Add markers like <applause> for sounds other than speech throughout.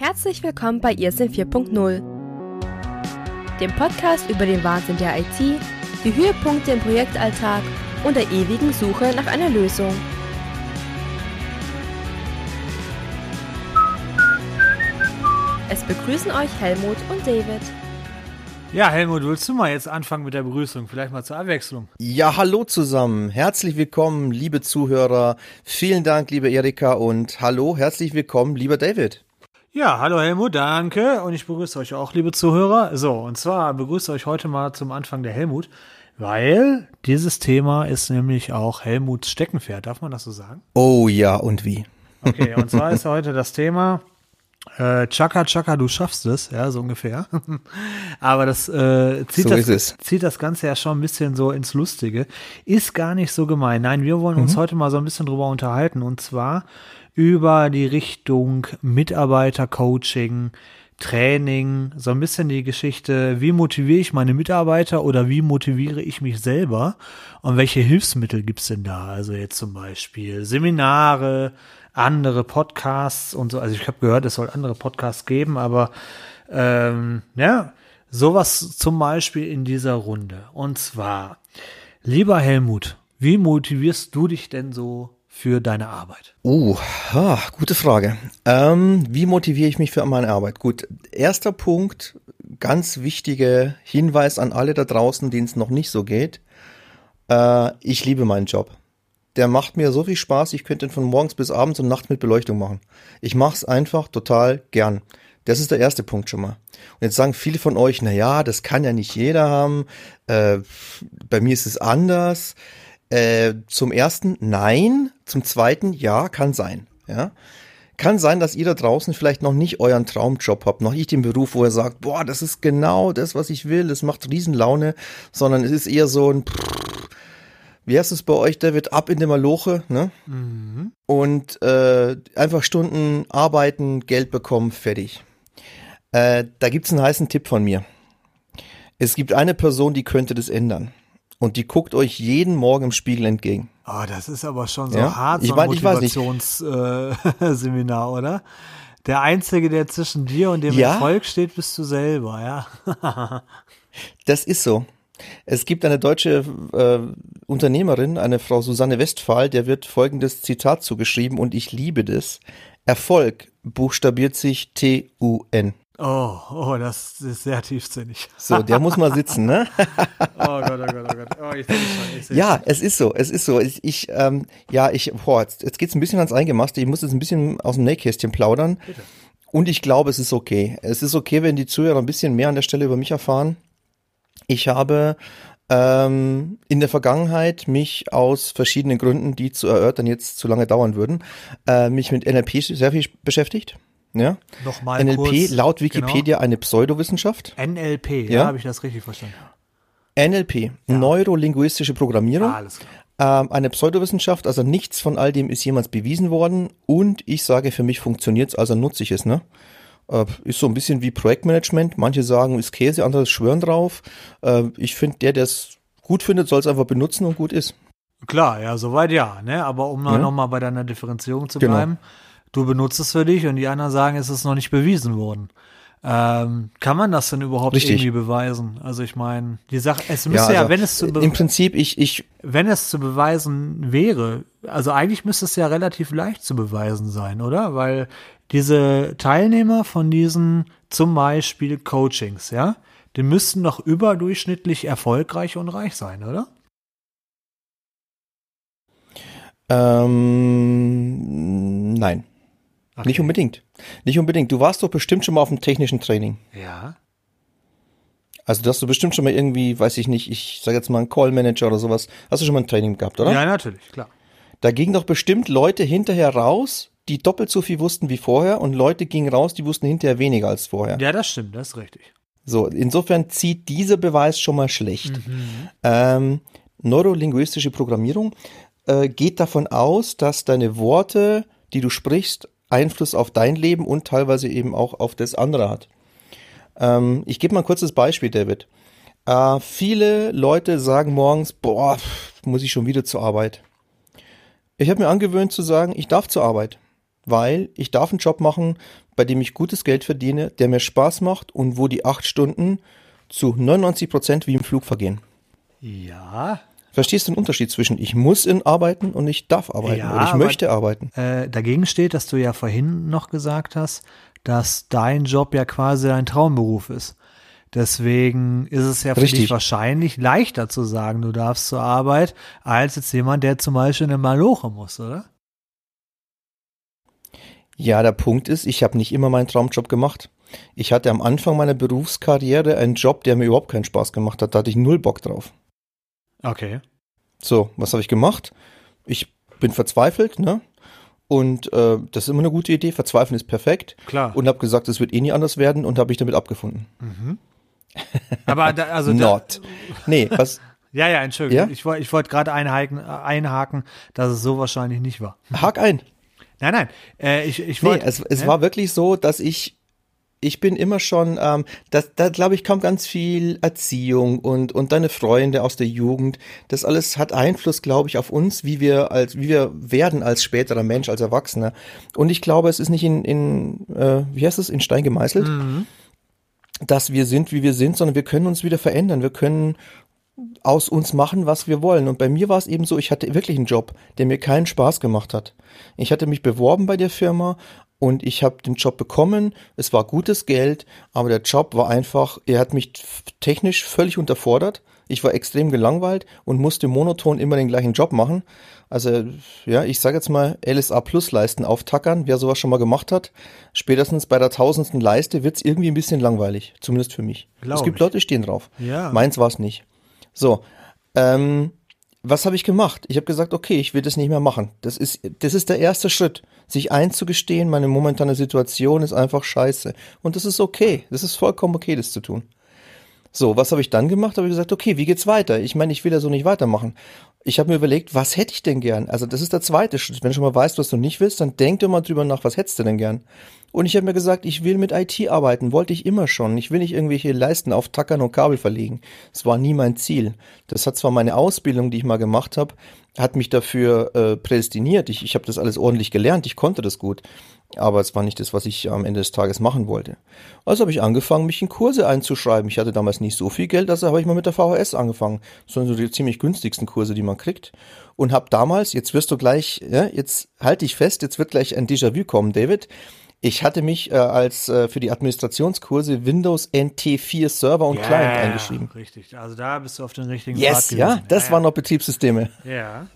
Herzlich willkommen bei ISIN 4.0, dem Podcast über den Wahnsinn der IT, die Höhepunkte im Projektalltag und der ewigen Suche nach einer Lösung. Es begrüßen euch Helmut und David. Ja, Helmut, willst du mal jetzt anfangen mit der Begrüßung? Vielleicht mal zur Abwechslung. Ja, hallo zusammen. Herzlich willkommen, liebe Zuhörer. Vielen Dank, liebe Erika und hallo, herzlich willkommen, lieber David. Ja, hallo Helmut, danke. Und ich begrüße euch auch, liebe Zuhörer. So, und zwar begrüße euch heute mal zum Anfang der Helmut, weil dieses Thema ist nämlich auch Helmuts Steckenpferd. Darf man das so sagen? Oh ja, und wie? Okay, und zwar ist <laughs> heute das Thema äh, Chaka Chaka, du schaffst es, ja, so ungefähr. <laughs> Aber das, äh, zieht, So das zieht das Ganze ja schon ein bisschen so ins Lustige. Ist gar nicht so gemein. Nein, wir wollen Mhm. uns heute mal so ein bisschen drüber unterhalten und zwar über die Richtung Mitarbeitercoaching, Training, so ein bisschen die Geschichte, wie motiviere ich meine Mitarbeiter oder wie motiviere ich mich selber und welche Hilfsmittel gibt's denn da? Also jetzt zum Beispiel Seminare, andere Podcasts und so. Also ich habe gehört, es soll andere Podcasts geben, aber ähm, ja, sowas zum Beispiel in dieser Runde. Und zwar, lieber Helmut, wie motivierst du dich denn so für deine Arbeit? Uh, ah, gute Frage. Ähm, wie motiviere ich mich für meine Arbeit? Gut, erster Punkt, ganz wichtiger Hinweis an alle da draußen, denen es noch nicht so geht. Äh, ich liebe meinen Job. Der macht mir so viel Spaß, ich könnte ihn von morgens bis abends und nachts mit Beleuchtung machen. Ich mache es einfach total gern. Das ist der erste Punkt schon mal. Und jetzt sagen viele von euch, na ja, das kann ja nicht jeder haben. Äh, bei mir ist es anders. Äh, zum ersten, nein. Zum zweiten, ja, kann sein. Ja. Kann sein, dass ihr da draußen vielleicht noch nicht euren Traumjob habt, noch nicht den Beruf, wo ihr sagt, boah, das ist genau das, was ich will, das macht Riesenlaune, sondern es ist eher so ein, wie heißt es bei euch, David, ab in der Maloche, ne? Und äh, einfach Stunden arbeiten, Geld bekommen, fertig. Äh, da gibt's einen heißen Tipp von mir. Es gibt eine Person, die könnte das ändern. Und die guckt euch jeden Morgen im Spiegel entgegen. Oh, das ist aber schon so Ja, hart, so ein mein, ich weiß nicht. Motivationsseminar, <laughs> oder? Der Einzige, der zwischen dir und dem Ja. Erfolg steht, bist du selber, ja. <laughs> Das ist so. Es gibt eine deutsche äh, Unternehmerin, eine Frau Susanne Westphal, der wird folgendes Zitat zugeschrieben und ich liebe das. Erfolg buchstabiert sich T-U-N. Oh, oh, das ist sehr tiefsinnig. So, der muss mal sitzen, ne? <laughs> Oh Gott, oh Gott, oh Gott. Oh, ich schon, ich Ja, es ist so, es ist so. Ich, ich ähm, ja, ich, boah, jetzt, jetzt geht's ein bisschen ans Eingemachte. Ich muss jetzt ein bisschen aus dem Nähkästchen plaudern. Und ich glaube, es ist okay. Es ist okay, wenn die Zuhörer ein bisschen mehr an der Stelle über mich erfahren. Ich habe ähm, in der Vergangenheit mich aus verschiedenen Gründen, die zu erörtern jetzt zu lange dauern würden, äh, mich mit NLP sehr viel beschäftigt. Ja? Nochmal NLP kurz, laut Wikipedia eine Pseudowissenschaft. Genau. NLP, ja, Ja? habe ich das richtig verstanden. NLP, neurolinguistische Programmierung. Ah, alles klar. Ähm, eine Pseudowissenschaft, also nichts von all dem ist jemals bewiesen worden und ich sage, für mich funktioniert's, also nutze ich es, ne? Äh, ist so ein bisschen wie Projektmanagement. Manche sagen, ist Käse, andere schwören drauf. Äh, ich finde, der, der es gut findet, soll es einfach benutzen und gut ist. Klar, ja, soweit ja, ne? Aber um Ja. noch mal bei deiner Differenzierung zu Genau. bleiben, du benutzt es für dich und die anderen sagen, es ist noch nicht bewiesen worden. Ähm, kann man das denn überhaupt Richtig. irgendwie beweisen? Also ich meine, die Sache, es müsste ja, also, wenn es zu Im Prinzip, ich, ich, wenn es zu beweisen wäre, also eigentlich müsste es ja relativ leicht zu beweisen sein, oder? Weil diese Teilnehmer von diesen zum Beispiel Coachings, ja, die müssten doch überdurchschnittlich erfolgreich und reich sein, oder? ähm, nein, nicht Okay. unbedingt. Nicht unbedingt. Du warst doch bestimmt schon mal auf dem technischen Training. Ja. Also, du hast du bestimmt schon mal irgendwie, weiß ich nicht, ich sage jetzt mal einen Call Manager oder sowas. Hast du schon mal ein Training gehabt, oder? Ja, natürlich, klar. Da gingen doch bestimmt Leute hinterher raus, die doppelt so viel wussten wie vorher und Leute gingen raus, die wussten hinterher weniger als vorher. Ja, das stimmt, das ist richtig. So, insofern zieht dieser Beweis schon mal schlecht. Ähm, neurolinguistische Programmierung äh, geht davon aus, dass deine Worte, die du sprichst, Einfluss auf dein Leben und teilweise eben auch auf das andere hat. Ähm, ich gebe mal ein kurzes Beispiel, David. Äh, viele Leute sagen morgens, boah, muss ich schon wieder zur Arbeit. Ich habe mir angewöhnt zu sagen, ich darf zur Arbeit. weil ich darf einen Job machen, bei dem ich gutes Geld verdiene, der mir Spaß macht und wo die acht Stunden zu 99 Prozent wie im Flug vergehen. Ja. Verstehst du den Unterschied zwischen ich muss in arbeiten und ich darf arbeiten Ja, oder ich aber- möchte arbeiten? Äh, dagegen steht, dass du ja vorhin noch gesagt hast, dass dein Job ja quasi dein Traumberuf ist. Deswegen ist es ja für dich Richtig. wahrscheinlich leichter zu sagen, du darfst zur Arbeit, als jetzt jemand, der zum Beispiel in eine Maloche muss, oder? Ja, der Punkt ist, ich habe nicht immer meinen Traumjob gemacht. Ich hatte am Anfang meiner Berufskarriere einen Job, der mir überhaupt keinen Spaß gemacht hat. Da hatte ich null Bock drauf. Okay. So, was habe ich gemacht? Ich bin verzweifelt, ne? Und äh, das ist immer eine gute Idee. Verzweifeln ist perfekt. Klar. Und habe gesagt, es wird eh nie anders werden und habe mich damit abgefunden. <laughs> Aber da, also da, Not. Nee, was? <laughs> ja, ja, Entschuldigung. Ja? Ich wollte ich wollte gerade einhaken, einhaken, dass es so wahrscheinlich nicht war. Hak ein. Nein, nein. Äh, ich ich Nee, wollte. es, es ja? war wirklich so, dass ich, ich bin immer schon, ähm, da, da glaube ich, kommt ganz viel Erziehung und, und deine Freunde aus der Jugend. Das alles hat Einfluss, glaube ich, auf uns, wie wir als, wie wir werden als späterer Mensch, als Erwachsener. Und ich glaube, es ist nicht in, in äh, wie heißt es, in Stein gemeißelt, Mhm. dass wir sind, wie wir sind, sondern wir können uns wieder verändern. Wir können aus uns machen, was wir wollen. Und bei mir war es eben so, ich hatte wirklich einen Job, der mir keinen Spaß gemacht hat. Ich hatte mich beworben bei der Firma und ich habe den Job bekommen. Es war gutes Geld, aber der Job war einfach, er hat mich technisch völlig unterfordert. Ich war extrem gelangweilt und musste monoton immer den gleichen Job machen. Also, ja, ich sage jetzt mal LSA Plus Leisten auftackern, wer sowas schon mal gemacht hat. Spätestens bei der tausendsten Leiste wird's irgendwie ein bisschen langweilig, zumindest für mich. Glaub es gibt ich. Leute, die stehen drauf. Ja. Meins war's nicht. So, ähm, was habe ich gemacht? Ich habe gesagt, okay, ich will das nicht mehr machen. Das ist, das ist der erste Schritt, sich einzugestehen, meine momentane Situation ist einfach scheiße. Und das ist okay. Das ist vollkommen okay, das zu tun. So, was habe ich dann gemacht? Habe ich gesagt, okay, wie geht's weiter? Ich meine, ich will ja so nicht weitermachen. Ich habe mir überlegt, was hätte ich denn gern? Also das ist der zweite Schritt. Wenn du schon mal weißt, was du nicht willst, dann denk dir mal drüber nach, was hättest du denn gern? Und ich habe mir gesagt, ich will mit IT arbeiten, wollte ich immer schon. Ich will nicht irgendwelche Leisten auftackern und Kabel verlegen. Das war nie mein Ziel. Das hat zwar meine Ausbildung, die ich mal gemacht habe, hat mich dafür äh, prädestiniert. Ich, ich habe das alles ordentlich gelernt, ich konnte das gut. Aber es war nicht das, was ich am Ende des Tages machen wollte. Also habe ich angefangen, mich in Kurse einzuschreiben. Ich hatte damals nicht so viel Geld, also habe ich mal mit der VHS angefangen. Das so die ziemlich günstigsten Kurse, die man kriegt. Und habe damals, jetzt wirst du gleich, ja, jetzt halte ich fest, jetzt wird gleich ein Déjà-vu kommen, David. Ich hatte mich äh, als äh, für die Administrationskurse Windows NT4 Server und Client eingeschrieben. Richtig. Also da bist du auf den richtigen Yes, Pfad ja, das ja, waren noch Betriebssysteme. Ja.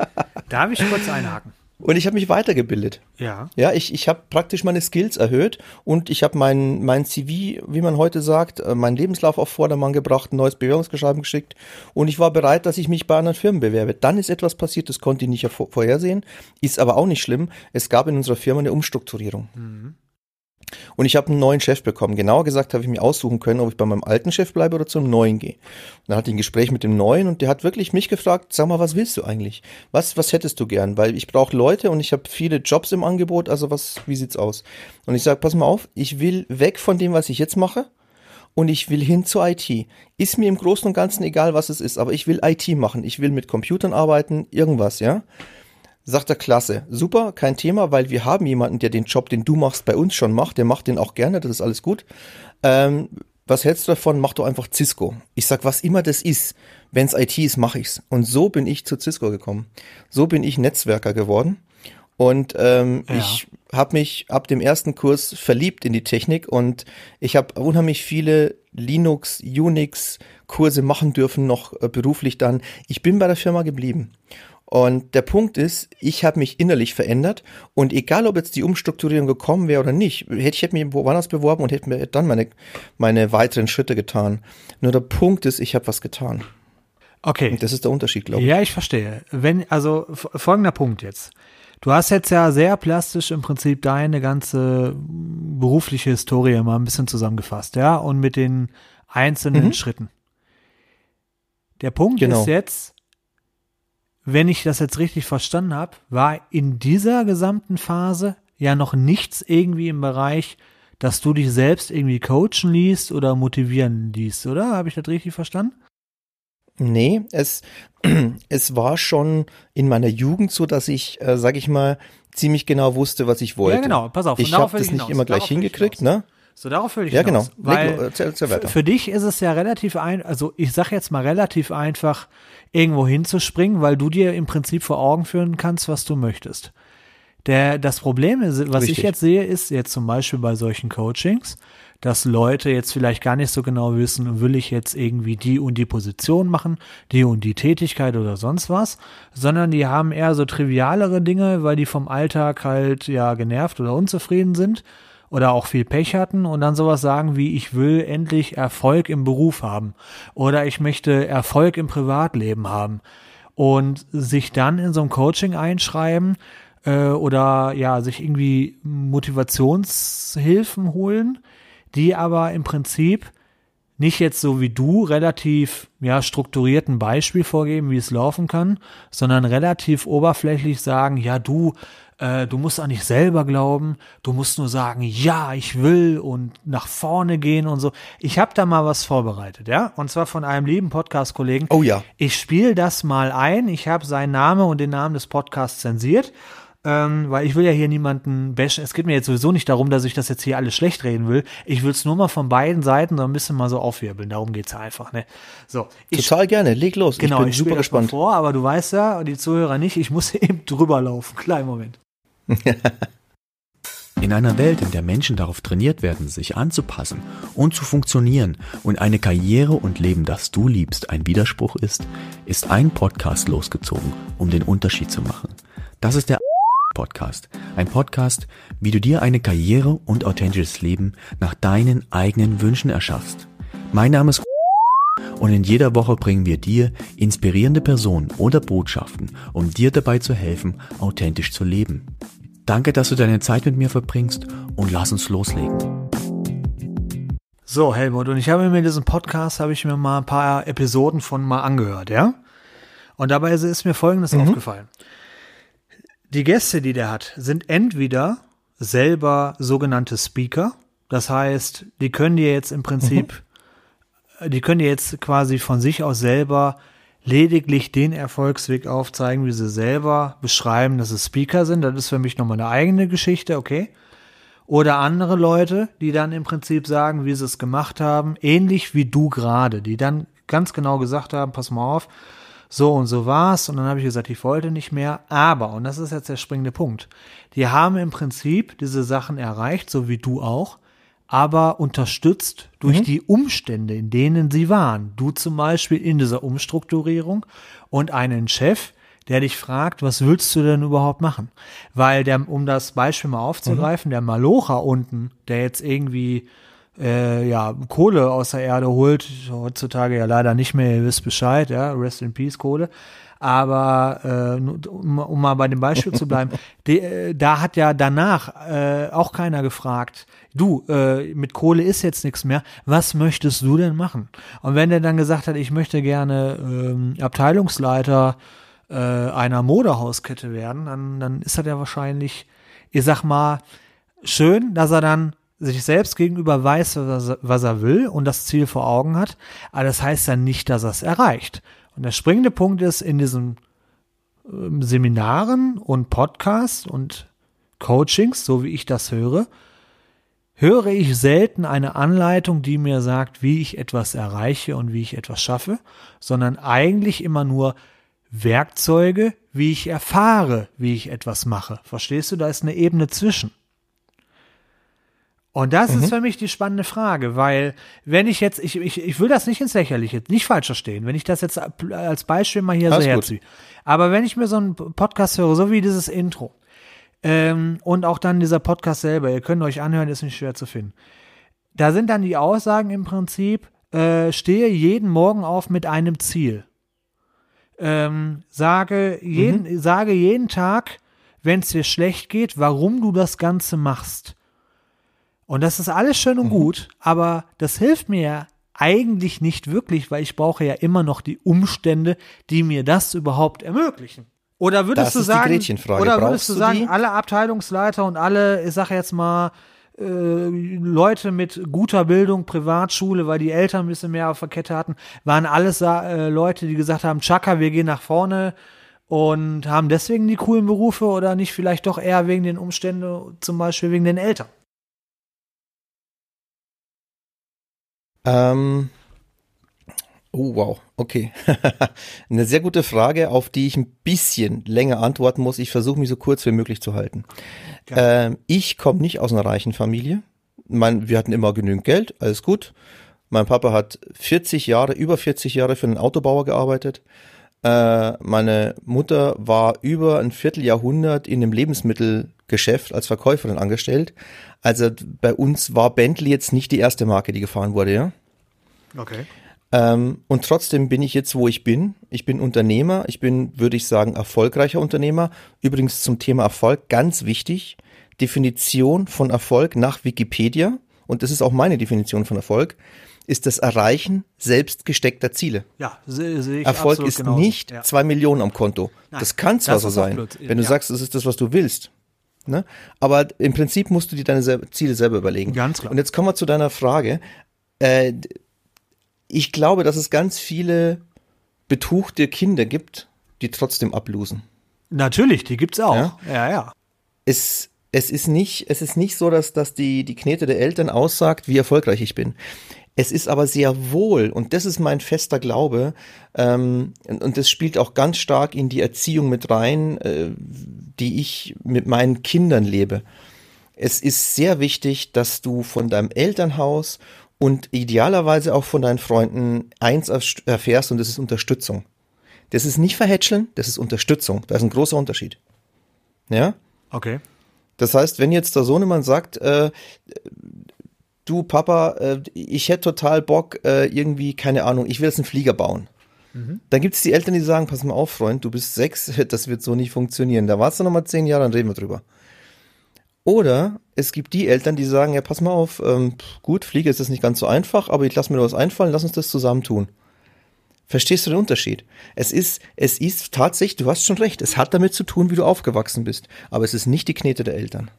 Darf ich kurz einhaken? <laughs> Und ich habe mich weitergebildet. Ja. Ja, ich, ich habe praktisch meine Skills erhöht und ich habe mein, mein CV, wie man heute sagt, äh, meinen Lebenslauf auf Vordermann gebracht, ein neues Bewerbungsgeschreiben geschickt und ich war bereit, dass ich mich bei anderen Firmen bewerbe. Dann ist etwas passiert, das konnte ich nicht vor- vorhersehen, ist aber auch nicht schlimm. Es gab in unserer Firma eine Umstrukturierung. Und ich habe einen neuen Chef bekommen. Genauer gesagt habe ich mir aussuchen können, ob ich bei meinem alten Chef bleibe oder zum neuen gehe. Und dann hatte ich ein Gespräch mit dem neuen und der hat wirklich mich gefragt, sag mal, was willst du eigentlich? Was, was hättest du gern? Weil ich brauche Leute und ich habe viele Jobs im Angebot, also was, wie sieht's aus? Und ich sage, pass mal auf, ich will weg von dem, was ich jetzt mache und ich will hin zur IT. Ist mir im Großen und Ganzen egal, was es ist, aber ich will IT machen. Ich will mit Computern arbeiten, irgendwas, ja? Sagt er, klasse, super, kein Thema, weil wir haben jemanden, der den Job, den du machst, bei uns schon macht. Der macht den auch gerne, das ist alles gut. Ähm, was hältst du davon? Mach doch einfach Cisco. Ich sag, was immer das ist, wenn's IT ist, mach ich's. Und so bin ich zu Cisco gekommen. So bin ich Netzwerker geworden. Und ähm, Ja. ich habe mich ab dem ersten Kurs verliebt in die Technik und ich habe unheimlich viele Linux, Unix Kurse machen dürfen, noch äh, beruflich dann. Ich bin bei der Firma geblieben. Und der Punkt ist, ich habe mich innerlich verändert und egal, ob jetzt die Umstrukturierung gekommen wäre oder nicht, hätte ich hätte mich woanders beworben und hätte mir dann meine, meine weiteren Schritte getan. Nur der Punkt ist, ich habe was getan. Okay. Und das ist der Unterschied, glaube ich. Ja, ich verstehe. Wenn, also folgender Punkt jetzt. Du hast jetzt ja sehr plastisch im Prinzip deine ganze berufliche Historie mal ein bisschen zusammengefasst, ja, und mit den einzelnen Schritten. Der Punkt Genau. ist jetzt, wenn ich das jetzt richtig verstanden habe, war in dieser gesamten Phase ja noch nichts irgendwie im Bereich, dass du dich selbst irgendwie coachen liest oder motivieren liest, oder? Habe ich das richtig verstanden? Nee, es, <clears throat> es war schon in meiner Jugend so, dass ich, äh, sag ich mal, ziemlich genau wusste, was ich wollte. Ja, genau, pass auf. Ich habe das nicht hinaus. immer gleich hingekriegt, ne? So, darauf will ich Ja, hinaus. genau. Leg Weil lo- erzähl- erzähl für, weiter. für dich ist es ja relativ ein, also ich sag jetzt mal relativ einfach, irgendwo hinzuspringen, weil du dir im Prinzip vor Augen führen kannst, was du möchtest. Der, das Problem ist, was ich Richtig. jetzt sehe, ist jetzt zum Beispiel bei solchen Coachings, dass Leute jetzt vielleicht gar nicht so genau wissen, will ich jetzt irgendwie die und die Position machen, die und die Tätigkeit oder sonst was, sondern die haben eher so trivialere Dinge, weil die vom Alltag halt ja genervt oder unzufrieden sind oder auch viel Pech hatten und dann sowas sagen wie ich will endlich Erfolg im Beruf haben oder ich möchte Erfolg im Privatleben haben. Und sich dann in so einem Coaching einschreiben äh, oder ja sich irgendwie Motivationshilfen holen, die aber im Prinzip nicht jetzt so wie du relativ ja strukturierten Beispiel vorgeben, wie es laufen kann, sondern relativ oberflächlich sagen, ja du, äh, du musst an dich selber glauben, du musst nur sagen, ja ich will und nach vorne gehen und so. Ich habe da mal was vorbereitet, ja, und zwar von einem lieben Podcast-Kollegen. Oh ja. Ich spiele das mal ein. Ich habe seinen Namen und den Namen des Podcasts zensiert, ähm, weil ich will ja hier niemanden bashen. Es geht mir jetzt sowieso nicht darum, dass ich das jetzt hier alles schlecht reden will. Ich will es nur mal von beiden Seiten so ein bisschen mal so aufwirbeln. Darum geht's ja einfach. Ne? So, ich, Total gerne, leg los. genau, ich bin ich super gespannt. vor, aber du weißt ja, die Zuhörer nicht, ich muss <laughs> eben drüber laufen. Kleinen Moment. <laughs> In einer Welt, in der Menschen darauf trainiert werden, sich anzupassen und zu funktionieren und eine Karriere und Leben, das du liebst, ein Widerspruch ist, ist ein Podcast losgezogen, um den Unterschied zu machen. Das ist der <laughs> Podcast. Ein Podcast, wie du dir eine Karriere und authentisches Leben nach deinen eigenen Wünschen erschaffst. Mein Name ist und in jeder Woche bringen wir dir inspirierende Personen oder Botschaften, um dir dabei zu helfen, authentisch zu leben. Danke, dass du deine Zeit mit mir verbringst und lass uns loslegen. So, Helmut, und ich habe mir diesen Podcast, habe ich mir mal ein paar Episoden von mal angehört, ja? Und dabei ist mir Folgendes aufgefallen. Die Gäste, die der hat, sind entweder selber sogenannte Speaker, das heißt, die können dir jetzt im Prinzip, die können jetzt quasi von sich aus selber lediglich den Erfolgsweg aufzeigen, wie sie selber beschreiben, dass sie Speaker sind. Das ist für mich nochmal eine eigene Geschichte, okay? Oder andere Leute, die dann im Prinzip sagen, wie sie es gemacht haben, ähnlich wie du gerade, die dann ganz genau gesagt haben, pass mal auf, so und so war's. Und dann habe ich gesagt, ich wollte nicht mehr. Aber, und das ist jetzt der springende Punkt, die haben im Prinzip diese Sachen erreicht, so wie du auch, aber unterstützt durch die Umstände, in denen sie waren. Du zum Beispiel in dieser Umstrukturierung und einen Chef, der dich fragt, was willst du denn überhaupt machen? Weil der, um das Beispiel mal aufzugreifen, der Malocha unten, der jetzt irgendwie äh, ja, Kohle aus der Erde holt, heutzutage ja leider nicht mehr, ihr wisst Bescheid, ja, rest in peace Kohle. Aber äh, um, um mal bei dem Beispiel zu bleiben, <laughs> die, äh, da hat ja danach äh, auch keiner gefragt, du, äh, mit Kohle ist jetzt nichts mehr, was möchtest du denn machen? Und wenn der dann gesagt hat, ich möchte gerne ähm, Abteilungsleiter äh, einer Modehauskette werden, dann, dann ist das ja wahrscheinlich, ich sag mal, schön, dass er dann sich selbst gegenüber weiß, was er, will und das Ziel vor Augen hat, aber das heißt dann nicht, dass er es erreicht. Und der springende Punkt ist, in diesen ähm, Seminaren und Podcasts und Coachings, so wie ich das höre, höre ich selten eine Anleitung, die mir sagt, wie ich etwas erreiche und wie ich etwas schaffe, sondern eigentlich immer nur Werkzeuge, wie ich erfahre, wie ich etwas mache. Verstehst du? Da ist eine Ebene zwischen. Und das ist für mich die spannende Frage, weil wenn ich jetzt, ich, ich, ich will das nicht ins Lächerliche, nicht falsch verstehen, wenn ich das jetzt als Beispiel mal hier Alles so herziehe. Aber wenn ich mir so einen Podcast höre, so wie dieses Intro, ähm, und auch dann dieser Podcast selber, ihr könnt euch anhören, ist nicht schwer zu finden. Da sind dann die Aussagen im Prinzip, äh, stehe jeden Morgen auf mit einem Ziel. Ähm, sage, jeden, sage jeden Tag, wenn es dir schlecht geht, warum du das Ganze machst. Und das ist alles schön und gut, aber das hilft mir ja eigentlich nicht wirklich, weil ich brauche ja immer noch die Umstände, die mir das überhaupt ermöglichen. Oder würdest Das du sagen, oder würdest du sagen, die? alle Abteilungsleiter und alle, ich sag jetzt mal, äh, Leute mit guter Bildung, Privatschule, weil die Eltern ein bisschen mehr auf der Kette hatten, waren alles äh, Leute, die gesagt haben, Chaka, wir gehen nach vorne und haben deswegen die coolen Berufe oder nicht vielleicht doch eher wegen den Umständen, zum Beispiel wegen den Eltern? Ähm, oh, wow, okay. <laughs> Eine sehr gute Frage, auf die ich ein bisschen länger antworten muss. Ich versuche mich so kurz wie möglich zu halten. Ähm, ich komme nicht aus einer reichen Familie. Mein, wir hatten immer genügend Geld, alles gut. Mein Papa hat 40 Jahre, über 40 Jahre für einen Autobauer gearbeitet. Äh, meine Mutter war über ein Vierteljahrhundert in einem Lebensmittelgeschäft als Verkäuferin angestellt. Also bei uns war Bentley jetzt nicht die erste Marke, die gefahren wurde, ja. Okay. Ähm, und trotzdem bin ich jetzt, wo ich bin. Ich bin Unternehmer. Ich bin, würde ich sagen, erfolgreicher Unternehmer. Übrigens zum Thema Erfolg ganz wichtig. Definition von Erfolg nach Wikipedia. Und das ist auch meine Definition von Erfolg ist das Erreichen selbst gesteckter Ziele. Ja, sehe seh ich Erfolg ist genauso. nicht ja. zwei Millionen am Konto. Nein, das kann zwar so sein, Blödsinn, wenn du ja. sagst, das ist das, was du willst. Ne? Aber im Prinzip musst du dir deine selber, Ziele selber überlegen. Ganz klar. Und jetzt kommen wir zu deiner Frage. Äh, ich glaube, dass es ganz viele betuchte Kinder gibt, die trotzdem ablosen. Natürlich, die gibt's auch. Ja? Ja, ja. es, es ist nicht, es ist nicht so, dass, dass die, die Knete der Eltern aussagt, wie erfolgreich ich bin. Es ist aber sehr wohl, und das ist mein fester Glaube, ähm, und, und das spielt auch ganz stark in die Erziehung mit rein, äh, die ich mit meinen Kindern lebe. Es ist sehr wichtig, dass du von deinem Elternhaus und idealerweise auch von deinen Freunden eins erfährst, und das ist Unterstützung. Das ist nicht verhätscheln, das ist Unterstützung. Da ist ein großer Unterschied. Ja? Okay. Das heißt, wenn jetzt der Sohnemann sagt, äh, du Papa, äh, ich hätte total Bock, äh, irgendwie, keine Ahnung, ich will jetzt einen Flieger bauen. Dann gibt es die Eltern, die sagen, pass mal auf, Freund, du bist sechs, <laughs> das wird so nicht funktionieren. Da warst du noch mal zehn Jahre, dann reden wir drüber. Oder es gibt die Eltern, die sagen, ja, pass mal auf, ähm, gut, Flieger ist das nicht ganz so einfach, aber ich lass mir da was einfallen, lass uns das zusammen tun. Verstehst du den Unterschied? Es ist, es ist tatsächlich, du hast schon recht, es hat damit zu tun, wie du aufgewachsen bist. Aber es ist nicht die Knete der Eltern.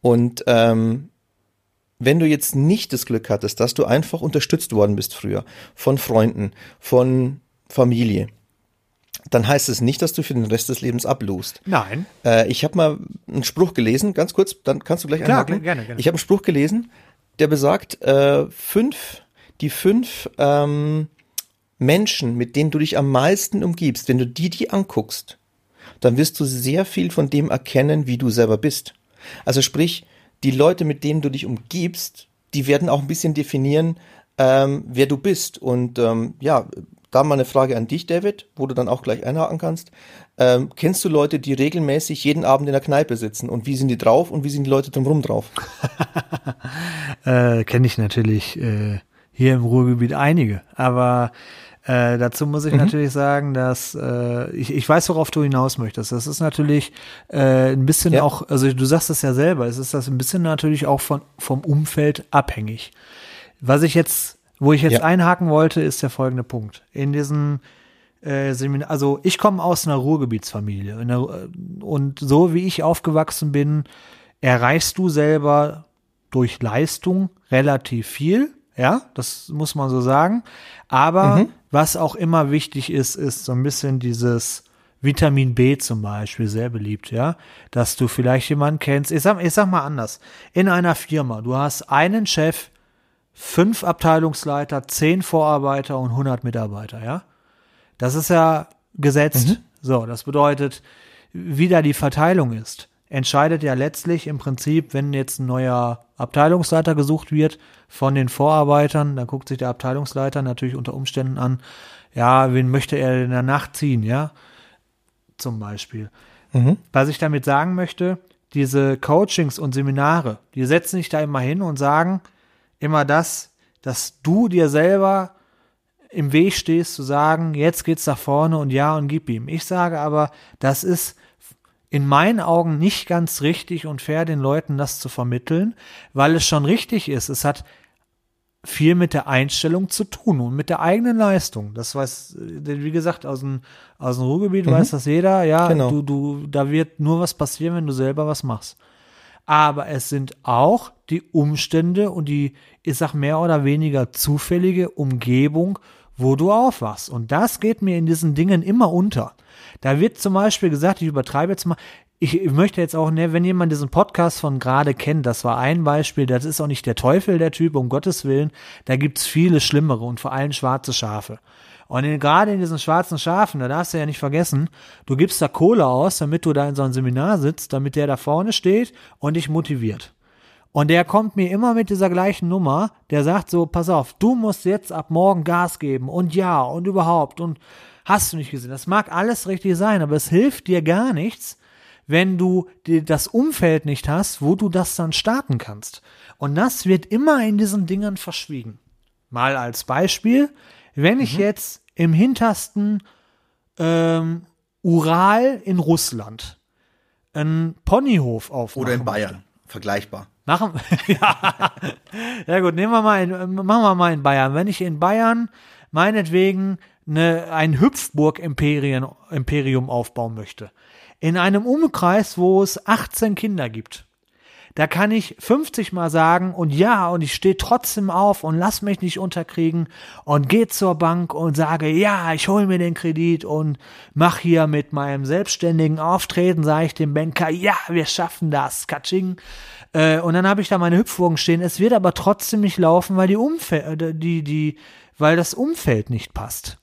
Und ähm, wenn du jetzt nicht das Glück hattest, dass du einfach unterstützt worden bist früher, von Freunden, von Familie, dann heißt es nicht, dass du für den Rest des Lebens ablust. Nein. Äh, ich habe mal einen Spruch gelesen, ganz kurz, dann kannst du gleich Klar, einhaken. gerne, gerne. Ich habe einen Spruch gelesen, der besagt, äh, fünf, die fünf ähm, Menschen, mit denen du dich am meisten umgibst, wenn du die die anguckst, dann wirst du sehr viel von dem erkennen, wie du selber bist. Also sprich, die Leute, mit denen du dich umgibst, die werden auch ein bisschen definieren, ähm, wer du bist. Und ähm, ja, da mal eine Frage an dich, David, wo du dann auch gleich einhaken kannst. Ähm, kennst du Leute, die regelmäßig jeden Abend in der Kneipe sitzen? Und wie sind die drauf und wie sind die Leute drumherum drauf? <laughs> Äh, Kenne ich natürlich äh, hier im Ruhrgebiet einige. Aber äh, dazu muss ich natürlich sagen, dass äh, ich, ich weiß, worauf du hinaus möchtest. Das ist natürlich äh, ein bisschen Ja. auch, also du sagst es ja selber, es ist das ein bisschen natürlich auch von, vom Umfeld abhängig. Was ich jetzt, wo ich jetzt Ja. einhaken wollte, ist der folgende Punkt. In diesem äh, Seminar, also ich komme aus einer Ruhrgebietsfamilie der, und so wie ich aufgewachsen bin, erreichst du selber durch Leistung relativ viel, ja, das muss man so sagen. Aber was auch immer wichtig ist, ist so ein bisschen dieses Vitamin B zum Beispiel, sehr beliebt, ja, dass du vielleicht jemanden kennst. Ich sag, ich sag mal anders. In einer Firma, du hast einen Chef, fünf Abteilungsleiter, zehn Vorarbeiter und 100 Mitarbeiter, ja. Das ist ja gesetzt. So, das bedeutet, wie da die Verteilung ist, entscheidet ja letztlich im Prinzip, wenn jetzt ein neuer Abteilungsleiter gesucht wird von den Vorarbeitern, dann guckt sich der Abteilungsleiter natürlich unter Umständen an, ja, wen möchte er denn danach ziehen, ja, zum Beispiel. Was ich damit sagen möchte, diese Coachings und Seminare, die setzen dich da immer hin und sagen immer das, dass du dir selber im Weg stehst, zu sagen, jetzt geht's nach vorne und ja und gib ihm. Ich sage aber, das ist in meinen Augen nicht ganz richtig und fair, den Leuten das zu vermitteln, weil es schon richtig ist. Es hat viel mit der Einstellung zu tun und mit der eigenen Leistung. Das weiß, wie gesagt, aus dem, aus dem Ruhrgebiet weiß das jeder. Ja, Genau. du, du, da wird nur was passieren, wenn du selber was machst. Aber es sind auch die Umstände und die, ich sag mehr oder weniger zufällige Umgebung, wo du aufwachst. Und das geht mir in diesen Dingen immer unter. Da wird zum Beispiel gesagt, ich übertreibe jetzt mal, ich möchte jetzt auch, ne, wenn jemand diesen Podcast von gerade kennt, das war ein Beispiel, das ist auch nicht der Teufel, der Typ, um Gottes Willen, da gibt's viele schlimmere und vor allem schwarze Schafe. Und in, gerade in diesen schwarzen Schafen, da darfst du ja nicht vergessen, du gibst da Kohle aus, damit du da in so einem Seminar sitzt, damit der da vorne steht und dich motiviert. Und der kommt mir immer mit dieser gleichen Nummer, der sagt so, pass auf, du musst jetzt ab morgen Gas geben und ja und überhaupt und hast du nicht gesehen. Das mag alles richtig sein, aber es hilft dir gar nichts, wenn du das Umfeld nicht hast, wo du das dann starten kannst. Und das wird immer in diesen Dingern verschwiegen. Mal als Beispiel, wenn ich mhm. jetzt im hintersten ähm, Ural in Russland einen Ponyhof aufmache. Oder in Bayern, möchte. vergleichbar. Machen, <laughs> ja. ja gut, nehmen wir mal in, machen wir mal in Bayern. Wenn ich in Bayern meinetwegen eine, ein Hüpfburg-Imperium aufbauen möchte, in einem Umkreis, wo es 18 Kinder gibt. Da kann ich 50 mal sagen und ja, und ich stehe trotzdem auf und lass mich nicht unterkriegen und gehe zur Bank und sage, ja, ich hole mir den Kredit und mach hier mit meinem selbstständigen Auftreten, sage ich dem Banker, ja, wir schaffen das, Katsching. Äh, und dann habe ich da meine Hüpfwogen stehen. Es wird aber trotzdem nicht laufen, weil die Umfeld, äh, die, die, weil das Umfeld nicht passt.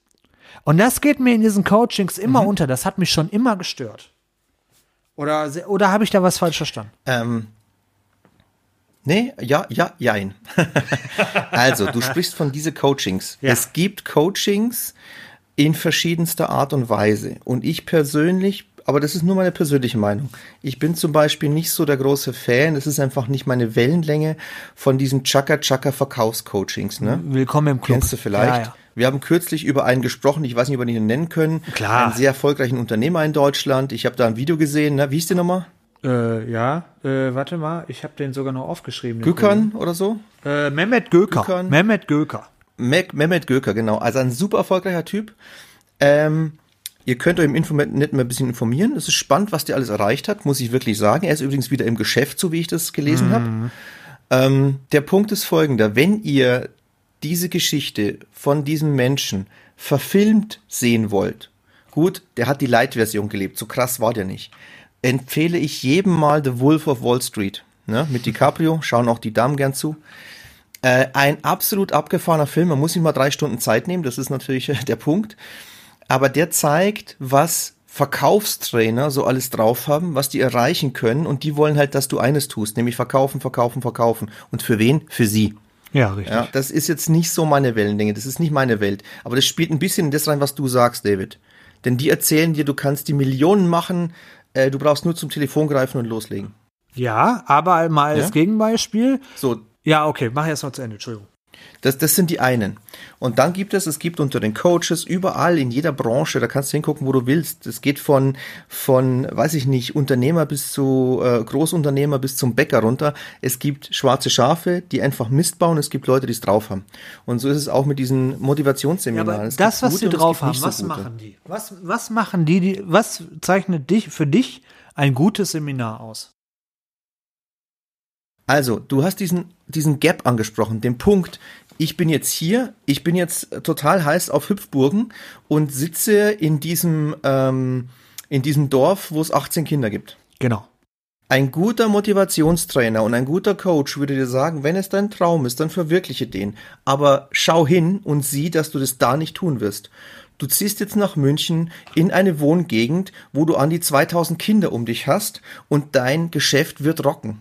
Und das geht mir in diesen Coachings immer mhm. unter. Das hat mich schon immer gestört. Oder, oder habe ich da was falsch verstanden? Ähm, nee, ja, ja, jein. <laughs> also, du sprichst von diese Coachings. Ja. Es gibt Coachings in verschiedenster Art und Weise. Und ich persönlich, aber das ist nur meine persönliche Meinung. Ich bin zum Beispiel nicht so der große Fan, es ist einfach nicht meine Wellenlänge von diesen Chaka-Chaka-Verkaufscoachings. Ne? Willkommen im Club. Kennst du vielleicht? Ja, ja. Wir haben kürzlich über einen gesprochen, ich weiß nicht, ob wir ihn nennen können. Klar. Einen sehr erfolgreichen Unternehmer in Deutschland. Ich habe da ein Video gesehen. Ne? Wie ist die nochmal? Äh, ja, äh, warte mal, ich habe den sogar noch aufgeschrieben. Gökern oder so? Äh, Mehmet Göker. Gökern. Mehmet Göker. Me Mehmet Göker, genau. Also ein super erfolgreicher Typ. Ähm, ihr könnt euch im Internet mal ein bisschen informieren. Es ist spannend, was der alles erreicht hat, muss ich wirklich sagen. Er ist übrigens wieder im Geschäft, so wie ich das gelesen mhm. habe. Ähm, der Punkt ist folgender. Wenn ihr diese Geschichte von diesem Menschen verfilmt sehen wollt, gut, der hat die Light-Version gelebt, so krass war der nicht, empfehle ich jedem mal The Wolf of Wall Street ne, mit DiCaprio, schauen auch die Damen gern zu. Äh, ein absolut abgefahrener Film, man muss sich mal drei Stunden Zeit nehmen, das ist natürlich <laughs> der Punkt. Aber der zeigt, was Verkaufstrainer so alles drauf haben, was die erreichen können und die wollen halt, dass du eines tust, nämlich verkaufen, verkaufen, verkaufen. Und für wen? Für sie. Ja, richtig. Ja, das ist jetzt nicht so meine Wellenlänge, das ist nicht meine Welt. Aber das spielt ein bisschen in das rein, was du sagst, David. Denn die erzählen dir, du kannst die Millionen machen, äh, du brauchst nur zum Telefon greifen und loslegen. Ja, aber mal als ja? Gegenbeispiel. So. Ja, okay, mach erst mal zu Ende, Entschuldigung. Das, das sind die einen. Und dann gibt es, es gibt unter den Coaches überall in jeder Branche, da kannst du hingucken, wo du willst. Es geht von, von, weiß ich nicht, Unternehmer bis zu äh, Großunternehmer bis zum Bäcker runter. Es gibt schwarze Schafe, die einfach Mist bauen. Es gibt Leute, die es drauf haben. Und so ist es auch mit diesen Motivationsseminaren. Ja, das, was sie drauf haben, was so machen die? Was, was machen die, die, was zeichnet dich für dich ein gutes Seminar aus? Also, du hast diesen, diesen Gap angesprochen, den Punkt, ich bin jetzt hier, ich bin jetzt total heiß auf Hüpfburgen und sitze in diesem, ähm, in diesem Dorf, wo es 18 Kinder gibt. Genau. Ein guter Motivationstrainer und ein guter Coach würde dir sagen, wenn es dein Traum ist, dann verwirkliche den. Aber schau hin und sieh, dass du das da nicht tun wirst. Du ziehst jetzt nach München in eine Wohngegend, wo du an die 2000 Kinder um dich hast und dein Geschäft wird rocken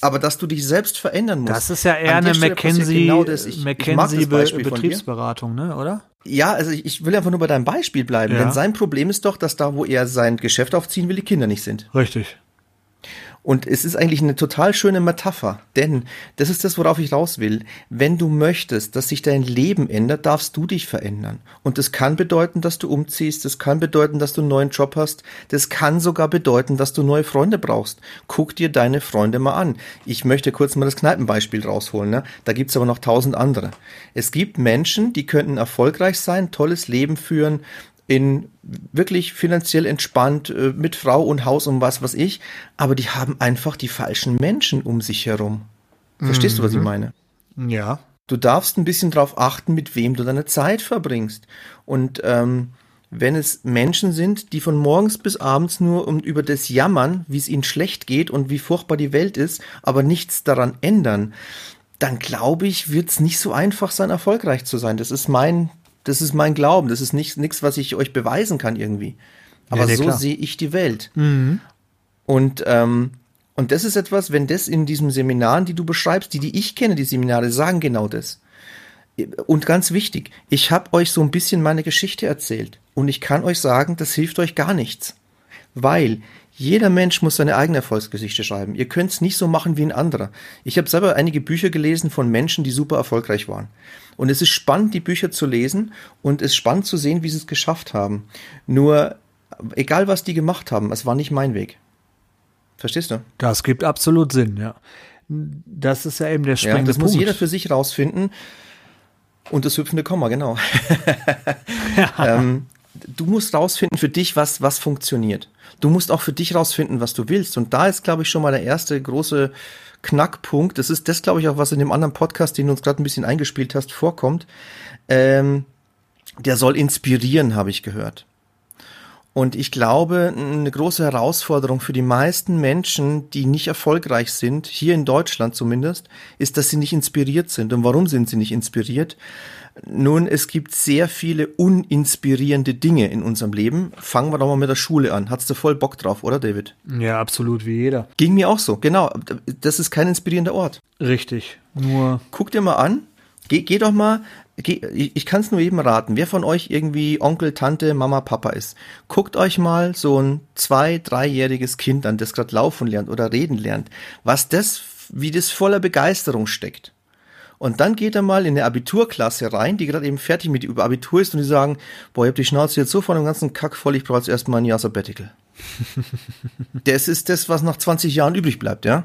aber dass du dich selbst verändern musst. Das ist ja eher eine McKinsey, genau ich, McKinsey ich Betriebsberatung, ne, oder? Ja, also ich, ich will einfach nur bei deinem Beispiel bleiben, ja. denn sein Problem ist doch, dass da, wo er sein Geschäft aufziehen will, die Kinder nicht sind. Richtig. Und es ist eigentlich eine total schöne Metapher, denn das ist das, worauf ich raus will. Wenn du möchtest, dass sich dein Leben ändert, darfst du dich verändern. Und das kann bedeuten, dass du umziehst, das kann bedeuten, dass du einen neuen Job hast, das kann sogar bedeuten, dass du neue Freunde brauchst. Guck dir deine Freunde mal an. Ich möchte kurz mal das Kneipenbeispiel rausholen, ne? da gibt's aber noch tausend andere. Es gibt Menschen, die könnten erfolgreich sein, tolles Leben führen, in wirklich finanziell entspannt äh, mit Frau und Haus und was was ich, aber die haben einfach die falschen Menschen um sich herum. Verstehst mhm. du, was ich mhm. meine? Ja. Du darfst ein bisschen drauf achten, mit wem du deine Zeit verbringst. Und ähm, wenn es Menschen sind, die von morgens bis abends nur um, über das jammern, wie es ihnen schlecht geht und wie furchtbar die Welt ist, aber nichts daran ändern, dann glaube ich, wird es nicht so einfach sein, erfolgreich zu sein. Das ist mein, das ist mein Glauben. Das ist nicht nichts, was ich euch beweisen kann irgendwie. Aber Ja, so sehe ich die Welt. Und ähm, und das ist etwas, wenn das in diesen Seminaren, die du beschreibst, die die ich kenne, die Seminare sagen genau das. Und ganz wichtig, ich habe euch so ein bisschen meine Geschichte erzählt und ich kann euch sagen, das hilft euch gar nichts, weil jeder Mensch muss seine eigene Erfolgsgeschichte schreiben. Ihr könnt es nicht so machen wie ein anderer. Ich habe selber einige Bücher gelesen von Menschen, die super erfolgreich waren. Und es ist spannend, die Bücher zu lesen und es ist spannend zu sehen, wie sie es geschafft haben. Nur, egal was die gemacht haben, es war nicht mein Weg. Verstehst du? Das gibt absolut Sinn, ja. Das ist ja eben der Ja, springende das muss Punkt. jeder für sich rausfinden. Und das hüpfende Komma, genau. <laughs> ähm, du musst rausfinden für dich, was, was funktioniert. Du musst auch für dich rausfinden, was du willst. Und da ist, glaube ich, schon mal der erste große Knackpunkt. Das ist das, glaube ich, auch, was in dem anderen Podcast, den du uns gerade ein bisschen eingespielt hast, vorkommt. Ähm, der soll inspirieren, habe ich gehört. Und ich glaube, eine große Herausforderung für die meisten Menschen, die nicht erfolgreich sind, hier in Deutschland zumindest, ist, dass sie nicht inspiriert sind. Und warum sind sie nicht inspiriert? Nun, es gibt sehr viele uninspirierende Dinge in unserem Leben. Fangen wir doch mal mit der Schule an. Hattest du voll Bock drauf, oder David? Ja, absolut, wie jeder. Ging mir auch so, genau. Das ist kein inspirierender Ort. Richtig. Nur, Guck dir mal an, geh, geh doch mal, ich kann es nur jedem raten, wer von euch irgendwie Onkel, Tante, Mama, Papa ist. Guckt euch mal so ein zwei-, dreijähriges Kind an, das gerade laufen lernt oder reden lernt, was das, wie das voller Begeisterung steckt. Und dann geht er mal in eine Abiturklasse rein, die gerade eben fertig mit über Abitur ist und die sagen, boah, ich hab die Schnauze jetzt so von dem ganzen Kack voll, ich brauche jetzt erstmal ein Jahr Sabbatical. <laughs> das ist das, was nach 20 Jahren übrig bleibt, ja.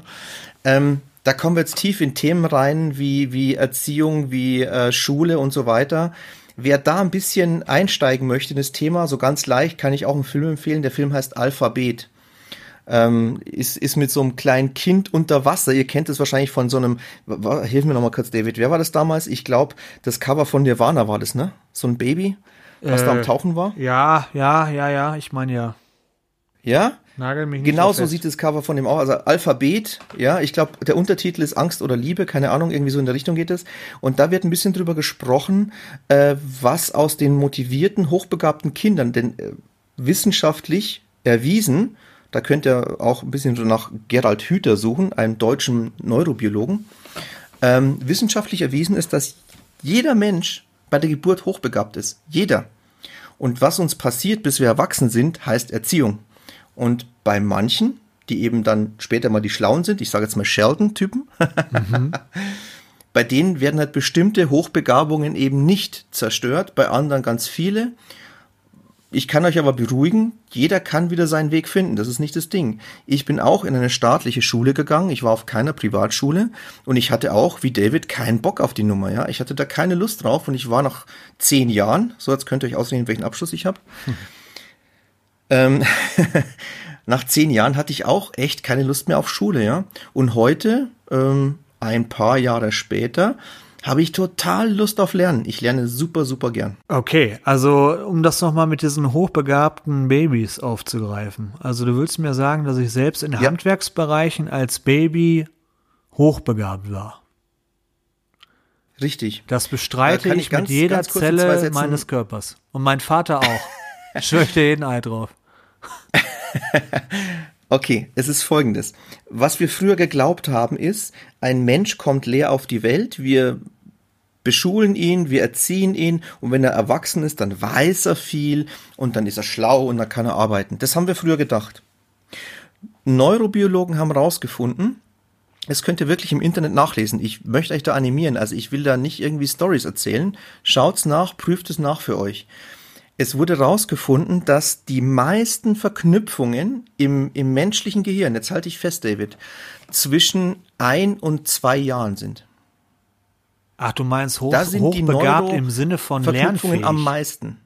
Ähm, da kommen wir jetzt tief in Themen rein, wie, wie Erziehung, wie äh, Schule und so weiter. Wer da ein bisschen einsteigen möchte in das Thema, so ganz leicht, kann ich auch einen Film empfehlen. Der Film heißt Alphabet. Ähm, ist, ist mit so einem kleinen Kind unter Wasser. Ihr kennt es wahrscheinlich von so einem, hilf mir nochmal kurz, David, wer war das damals? Ich glaube, das Cover von Nirvana war das, ne? So ein Baby, was da am Äh, Tauchen war. ja, ja, ja, ja, ich meine ja. Ja? Nagel mich Genau so sieht das Cover von dem auch. Also Alphabet, ja, ich glaube, der Untertitel ist Angst oder Liebe, keine Ahnung, irgendwie so in der Richtung geht es. Und da wird ein bisschen drüber gesprochen, äh, was aus den motivierten, hochbegabten Kindern, denn äh, wissenschaftlich erwiesen, da könnt ihr auch ein bisschen so nach Gerald Hüther suchen, einem deutschen Neurobiologen, ähm, wissenschaftlich erwiesen ist, dass jeder Mensch bei der Geburt hochbegabt ist. Jeder. Und was uns passiert, bis wir erwachsen sind, heißt Erziehung. Und bei manchen, die eben dann später mal die Schlauen sind, ich sage jetzt mal Sheldon-Typen, <laughs> bei denen werden halt bestimmte Hochbegabungen eben nicht zerstört, bei anderen ganz viele. Ich kann euch aber beruhigen, jeder kann wieder seinen Weg finden, das ist nicht das Ding. Ich bin auch in eine staatliche Schule gegangen, ich war auf keiner Privatschule und ich hatte auch, wie David, keinen Bock auf die Nummer, ja. Ich hatte da keine Lust drauf und ich war nach zehn Jahren, so jetzt könnt ihr euch ausrechnen, welchen Abschluss ich habe. <laughs> Ähm, <laughs> nach zehn Jahren hatte ich auch echt keine Lust mehr auf Schule, ja. Und heute, ähm, ein paar Jahre später, habe ich total Lust auf Lernen. Ich lerne super, super gern. Okay, also um das nochmal mit diesen hochbegabten Babys aufzugreifen. Also du willst mir sagen, dass ich selbst in Ja. Handwerksbereichen als Baby hochbegabt war. Richtig. Das bestreite Da kann ich, ich ganz- mit jeder Zelle meines Körpers. Und mein Vater auch. <laughs> Schwör ich dir jeden Ei drauf. <laughs> Okay, es ist folgendes. Was wir früher geglaubt haben, ist, ein Mensch kommt leer auf die Welt, wir beschulen ihn, wir erziehen ihn und wenn er erwachsen ist, dann weiß er viel und dann ist er schlau und dann kann er arbeiten. Das haben wir früher gedacht. Neurobiologen haben herausgefunden, das könnt ihr wirklich im Internet nachlesen. Ich möchte euch da animieren, also ich will da nicht irgendwie Stories erzählen. Schaut's nach, prüft es nach für euch. Es wurde herausgefunden, dass die meisten Verknüpfungen im, im menschlichen Gehirn, jetzt halte ich fest, David, zwischen ein und zwei Jahren sind. Ach, du meinst hoch, Da sind die hochbegabt im Sinne von Verknüpfungen am meisten.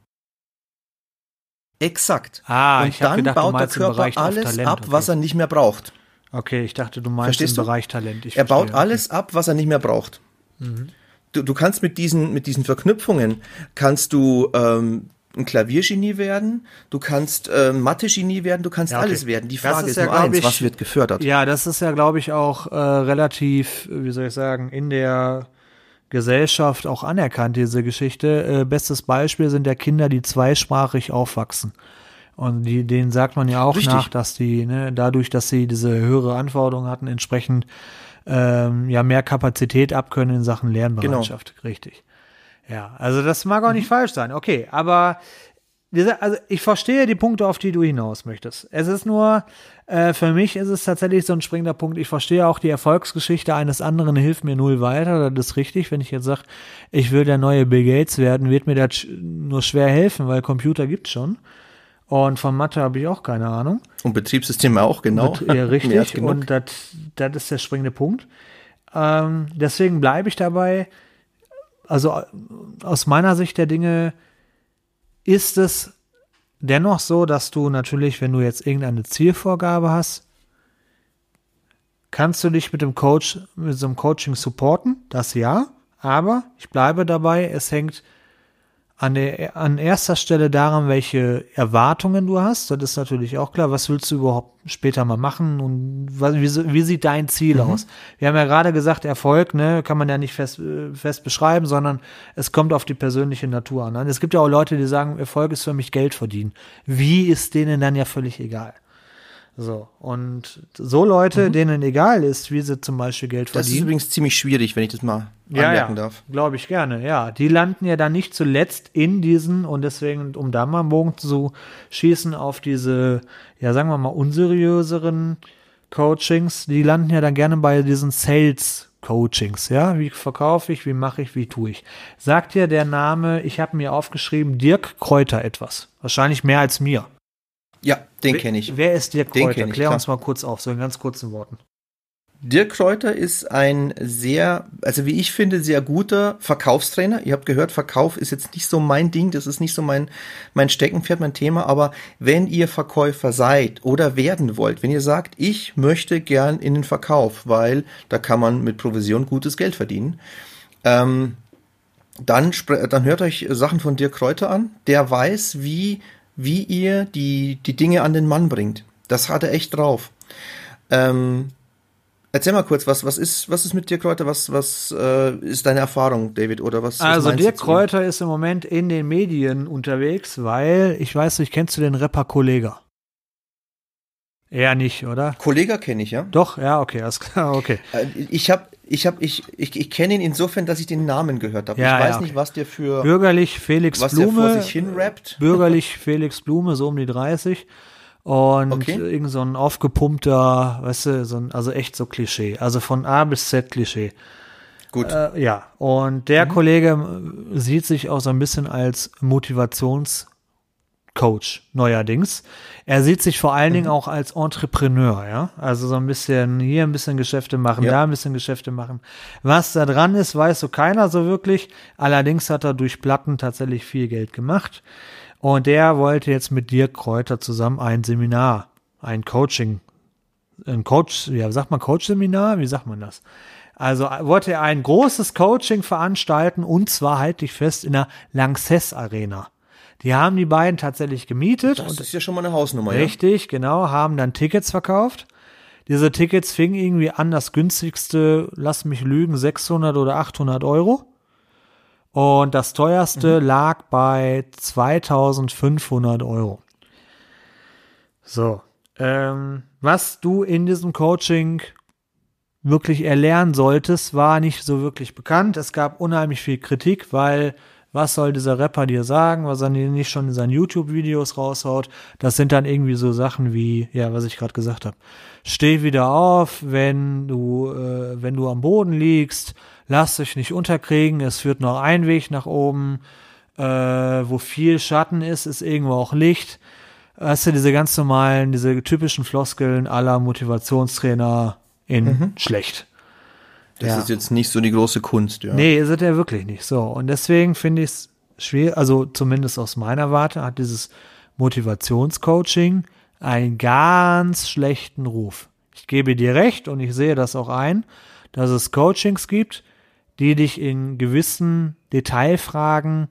Exakt. Ah, und dann gedacht, du baut der Körper alles Talent, ab, okay. was er nicht mehr braucht. Okay, ich dachte, du meinst Verstehst im du? Bereich Talent. Ich Er baut verstehe, alles ab, was er nicht mehr braucht. du, du kannst mit diesen, mit diesen Verknüpfungen, kannst du ähm, ein Klaviergenie werden, du kannst äh, Mathe-Genie werden, du kannst Ja, okay. alles werden. Die Frage ist ist, ja, nur eins, ich- was wird gefördert? Ja, das ist ja, glaube ich, auch äh, relativ, wie soll ich sagen, in der Gesellschaft auch anerkannt, diese Geschichte. Äh, bestes Beispiel sind ja Kinder, die zweisprachig aufwachsen. Und die, denen sagt man ja auch Richtig. nach, dass die, ne, dadurch, dass sie diese höhere Anforderungen hatten, entsprechend ähm, ja mehr Kapazität abkönnen in Sachen Lernbereitschaft. Richtig. Ja, also das mag auch nicht falsch sein. Okay, aber also ich verstehe die Punkte, auf die du hinaus möchtest. Es ist nur, äh, für mich ist es tatsächlich so ein springender Punkt. Ich verstehe auch die Erfolgsgeschichte eines anderen hilft mir null weiter. Das ist richtig. Wenn ich jetzt sage, ich will der neue Bill Gates werden, wird mir das nur schwer helfen, weil Computer gibt's schon. Und von Mathe habe ich auch keine Ahnung. Und Betriebssysteme auch, genau. Bet- Ja, <laughs> richtig. Und das das ist der springende Punkt. Ähm, deswegen bleibe ich dabei. Also äh, aus meiner Sicht der Dinge ist es dennoch so, dass du natürlich, wenn du jetzt irgendeine Zielvorgabe hast, kannst du dich mit dem Coach, mit so einem Coaching supporten, das ja, aber ich bleibe dabei, es hängt an, der, an erster Stelle daran, welche Erwartungen du hast. Das ist natürlich auch klar. Was willst du überhaupt später mal machen und was, wie, wie sieht dein Ziel aus? Wir haben ja gerade gesagt, Erfolg, ne, kann man ja nicht fest, fest beschreiben, sondern es kommt auf die persönliche Natur an. Es gibt ja auch Leute, die sagen, Erfolg ist für mich Geld verdienen. Wie ist denen dann ja völlig egal. So, und so Leute, denen egal ist, wie sie zum Beispiel Geld Das ist verdienen. übrigens ziemlich schwierig, wenn ich das mal anmerken darf. Glaube ich gerne, ja. Die landen ja dann nicht zuletzt in diesen, und deswegen, um da mal einen Bogen zu schießen auf diese, ja, sagen wir mal, unseriöseren Coachings, die landen ja dann gerne bei diesen Sales Coachings, ja, wie verkaufe ich, wie mache ich, wie tue ich. Sagt dir der Name, ich habe mir aufgeschrieben, Dirk Kräuter etwas. Wahrscheinlich mehr als mir. Ja, den kenne ich. Wer ist Dirk Kräuter? ich, Klär klar. uns mal kurz auf, so in ganz kurzen Worten. Dirk Kräuter ist ein sehr, also wie ich finde, sehr guter Verkaufstrainer. Ihr habt gehört, Verkauf ist jetzt nicht so mein Ding, das ist nicht so mein, mein Steckenpferd, mein Thema, aber wenn ihr Verkäufer seid oder werden wollt, wenn ihr sagt, ich möchte gern in den Verkauf, weil da kann man mit Provision gutes Geld verdienen, ähm, dann, dann hört euch Sachen von Dirk Kräuter an. Der weiß, wie, wie ihr die, die Dinge an den Mann bringt. Das hat er echt drauf. Ähm, erzähl mal kurz, was, was ist, was ist mit Dirk Kräuter? Was, was äh, ist deine Erfahrung, David? Oder was? was Also du Dirk? Kräuter ist im Moment in den Medien unterwegs, weil, ich weiß nicht, kennst du den Rapper Kollega? Eher nicht, oder? Kollega kenne ich, ja. Doch, ja, okay, alles klar, okay. Äh, Ich habe, ich habe, ich, ich, ich kenne ihn insofern, dass ich den Namen gehört habe. Ja, ich weiß ja, okay. nicht, was der für, Bürgerlich Felix was der vor Blume. sich hin rappt. Bürgerlich <laughs> Felix Blume, so um die 30. Und Okay. irgend so ein aufgepumpter, weißt du, so ein, also echt so Klischee. Also von A bis Z Klischee. Gut. Äh, ja, und der Kollege äh, sieht sich auch so ein bisschen als Motivationscoach neuerdings. Er sieht sich vor allen Dingen auch als Entrepreneur, ja. Also so ein bisschen hier ein bisschen Geschäfte machen, Ja. da ein bisschen Geschäfte machen. Was da dran ist, weiß so keiner so wirklich. Allerdings hat er durch Platten tatsächlich viel Geld gemacht. Und der wollte jetzt mit Dirk Kräuter zusammen ein Seminar, ein Coaching, ein Coach, ja, sagt man Coach-Seminar? Wie sagt man das? Also wollte er ein großes Coaching veranstalten und zwar halte ich fest in der Lanxess Arena. Die haben die beiden tatsächlich gemietet Das und ist ja schon mal eine Hausnummer, ja. richtig, genau, haben dann Tickets verkauft. Diese Tickets fingen irgendwie an, das günstigste, lass mich lügen, 600 oder 800 Euro. Und das teuerste lag bei 2500 Euro. So, ähm, was du in diesem Coaching wirklich erlernen solltest, war nicht so wirklich bekannt. Es gab unheimlich viel Kritik, weil was soll dieser Rapper dir sagen, was er nicht schon in seinen YouTube-Videos raushaut. Das sind dann irgendwie so Sachen wie, ja, was ich gerade gesagt habe. Steh wieder auf, wenn du, äh, wenn du am Boden liegst, lass dich nicht unterkriegen, es führt noch ein Weg nach oben, äh, wo viel Schatten ist, ist irgendwo auch Licht. Hast du diese ganz normalen, diese typischen Floskeln aller Motivationstrainer in schlecht. Das Ja. ist jetzt nicht so die große Kunst, ja. Nee, ist es ja wirklich nicht so. Und deswegen finde ich es schwer, also zumindest aus meiner Warte hat dieses Motivationscoaching einen ganz schlechten Ruf. Ich gebe dir recht und ich sehe das auch ein, dass es Coachings gibt, die dich in gewissen Detailfragen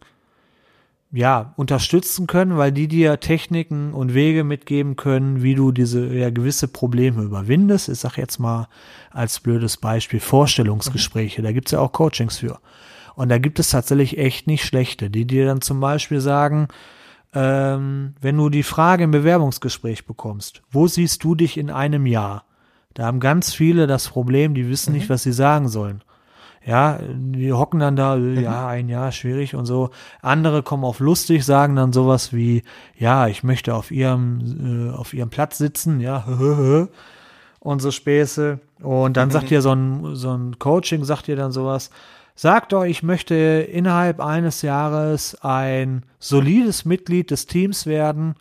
ja, unterstützen können, weil die dir Techniken und Wege mitgeben können, wie du diese ja, gewisse Probleme überwindest. Ich sag jetzt mal als blödes Beispiel Vorstellungsgespräche, da gibt's ja auch Coachings für. Und da gibt es tatsächlich echt nicht schlechte, die dir dann zum Beispiel sagen, ähm, wenn du die Frage im Bewerbungsgespräch bekommst, wo siehst du dich in einem Jahr? Da haben ganz viele das Problem, die wissen mhm. nicht, was sie sagen sollen. Ja, die hocken dann da, mhm. ja, ein Jahr schwierig und so. Andere kommen auf lustig, sagen dann sowas wie, ja, ich möchte auf ihrem, äh, auf ihrem Platz sitzen, ja, und so Späße. Und dann mhm. sagt ihr so ein, so ein Coaching, sagt ihr dann sowas, sagt doch, ich möchte innerhalb eines Jahres ein solides Mitglied des Teams werden,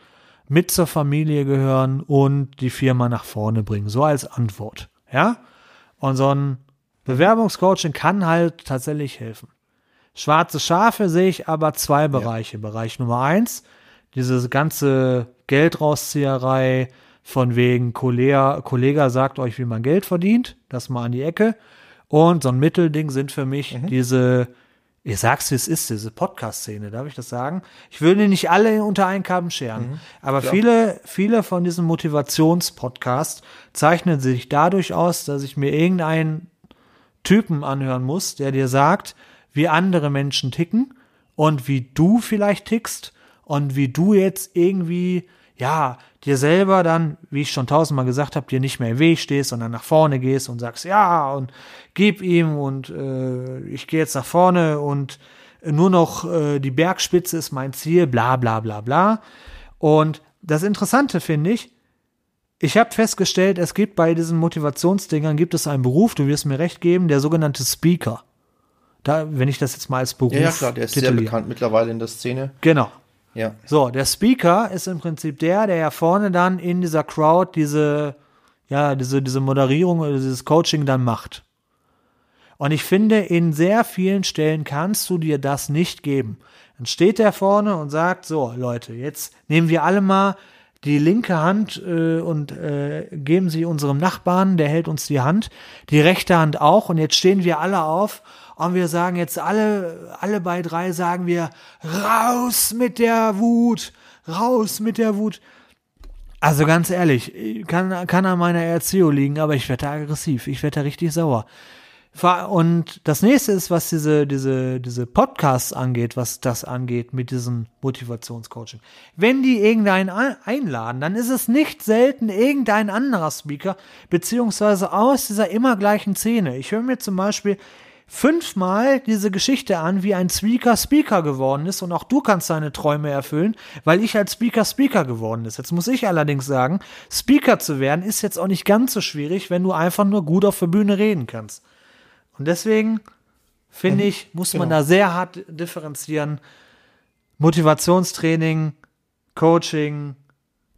mit zur Familie gehören und die Firma nach vorne bringen. So als Antwort. Ja? Und so ein Bewerbungscoaching kann halt tatsächlich helfen. Schwarze Schafe sehe ich aber zwei Bereiche. Ja. Bereich Nummer eins, diese ganze Geldrauszieherei von wegen Kollege, Kollege sagt euch, wie man Geld verdient, das mal an die Ecke. Und so ein Mittelding sind für mich mhm. diese, ich sag's wie es ist, diese Podcast-Szene, darf ich das sagen? Ich würde nicht alle unter einen Kamm scheren, mhm. aber Klar. viele, viele von diesen Motivationspodcasts zeichnen sich dadurch aus, dass ich mir irgendeinen Typen anhören musst, der dir sagt, wie andere Menschen ticken und wie du vielleicht tickst und wie du jetzt irgendwie, ja, dir selber dann, wie ich schon tausendmal gesagt habe, dir nicht mehr im Weg stehst, sondern nach vorne gehst und sagst, ja, und gib ihm und äh, ich gehe jetzt nach vorne und nur noch äh, die Bergspitze ist mein Ziel, bla bla bla bla. Und das Interessante finde ich, ich habe festgestellt, es gibt bei diesen Motivationsdingern gibt es einen Beruf, du wirst mir recht geben, der sogenannte Speaker. Da, wenn ich das jetzt mal als Beruf. Ja, ja klar, der ist sehr bekannt mittlerweile in der Szene. Genau. Ja. So, der Speaker ist im Prinzip der, der ja vorne dann in dieser Crowd diese, ja, diese, diese Moderierung oder dieses Coaching dann macht. Und ich finde, in sehr vielen Stellen kannst du dir das nicht geben. Dann steht der vorne und sagt, so, Leute, jetzt nehmen wir alle mal die linke Hand äh, und äh, geben sie unserem Nachbarn, der hält uns die Hand, die rechte Hand auch und jetzt stehen wir alle auf und wir sagen jetzt alle, alle bei drei sagen wir, raus mit der Wut, raus mit der Wut. Also ganz ehrlich, kann, kann an meiner Erziehung liegen, aber ich werde aggressiv, ich werde richtig sauer. Und das nächste ist, was diese, diese, diese Podcasts angeht, was das angeht mit diesem Motivationscoaching. Wenn die irgendeinen einladen, dann ist es nicht selten irgendein anderer Speaker, beziehungsweise aus dieser immer gleichen Szene. Ich höre mir zum Beispiel fünfmal diese Geschichte an, wie ein Speaker Speaker geworden ist und auch du kannst deine Träume erfüllen, weil ich als Speaker Speaker geworden ist. Jetzt muss ich allerdings sagen, Speaker zu werden ist jetzt auch nicht ganz so schwierig, wenn du einfach nur gut auf der Bühne reden kannst. Und deswegen finde mhm. ich, muss genau. man da sehr hart differenzieren. Motivationstraining, Coaching,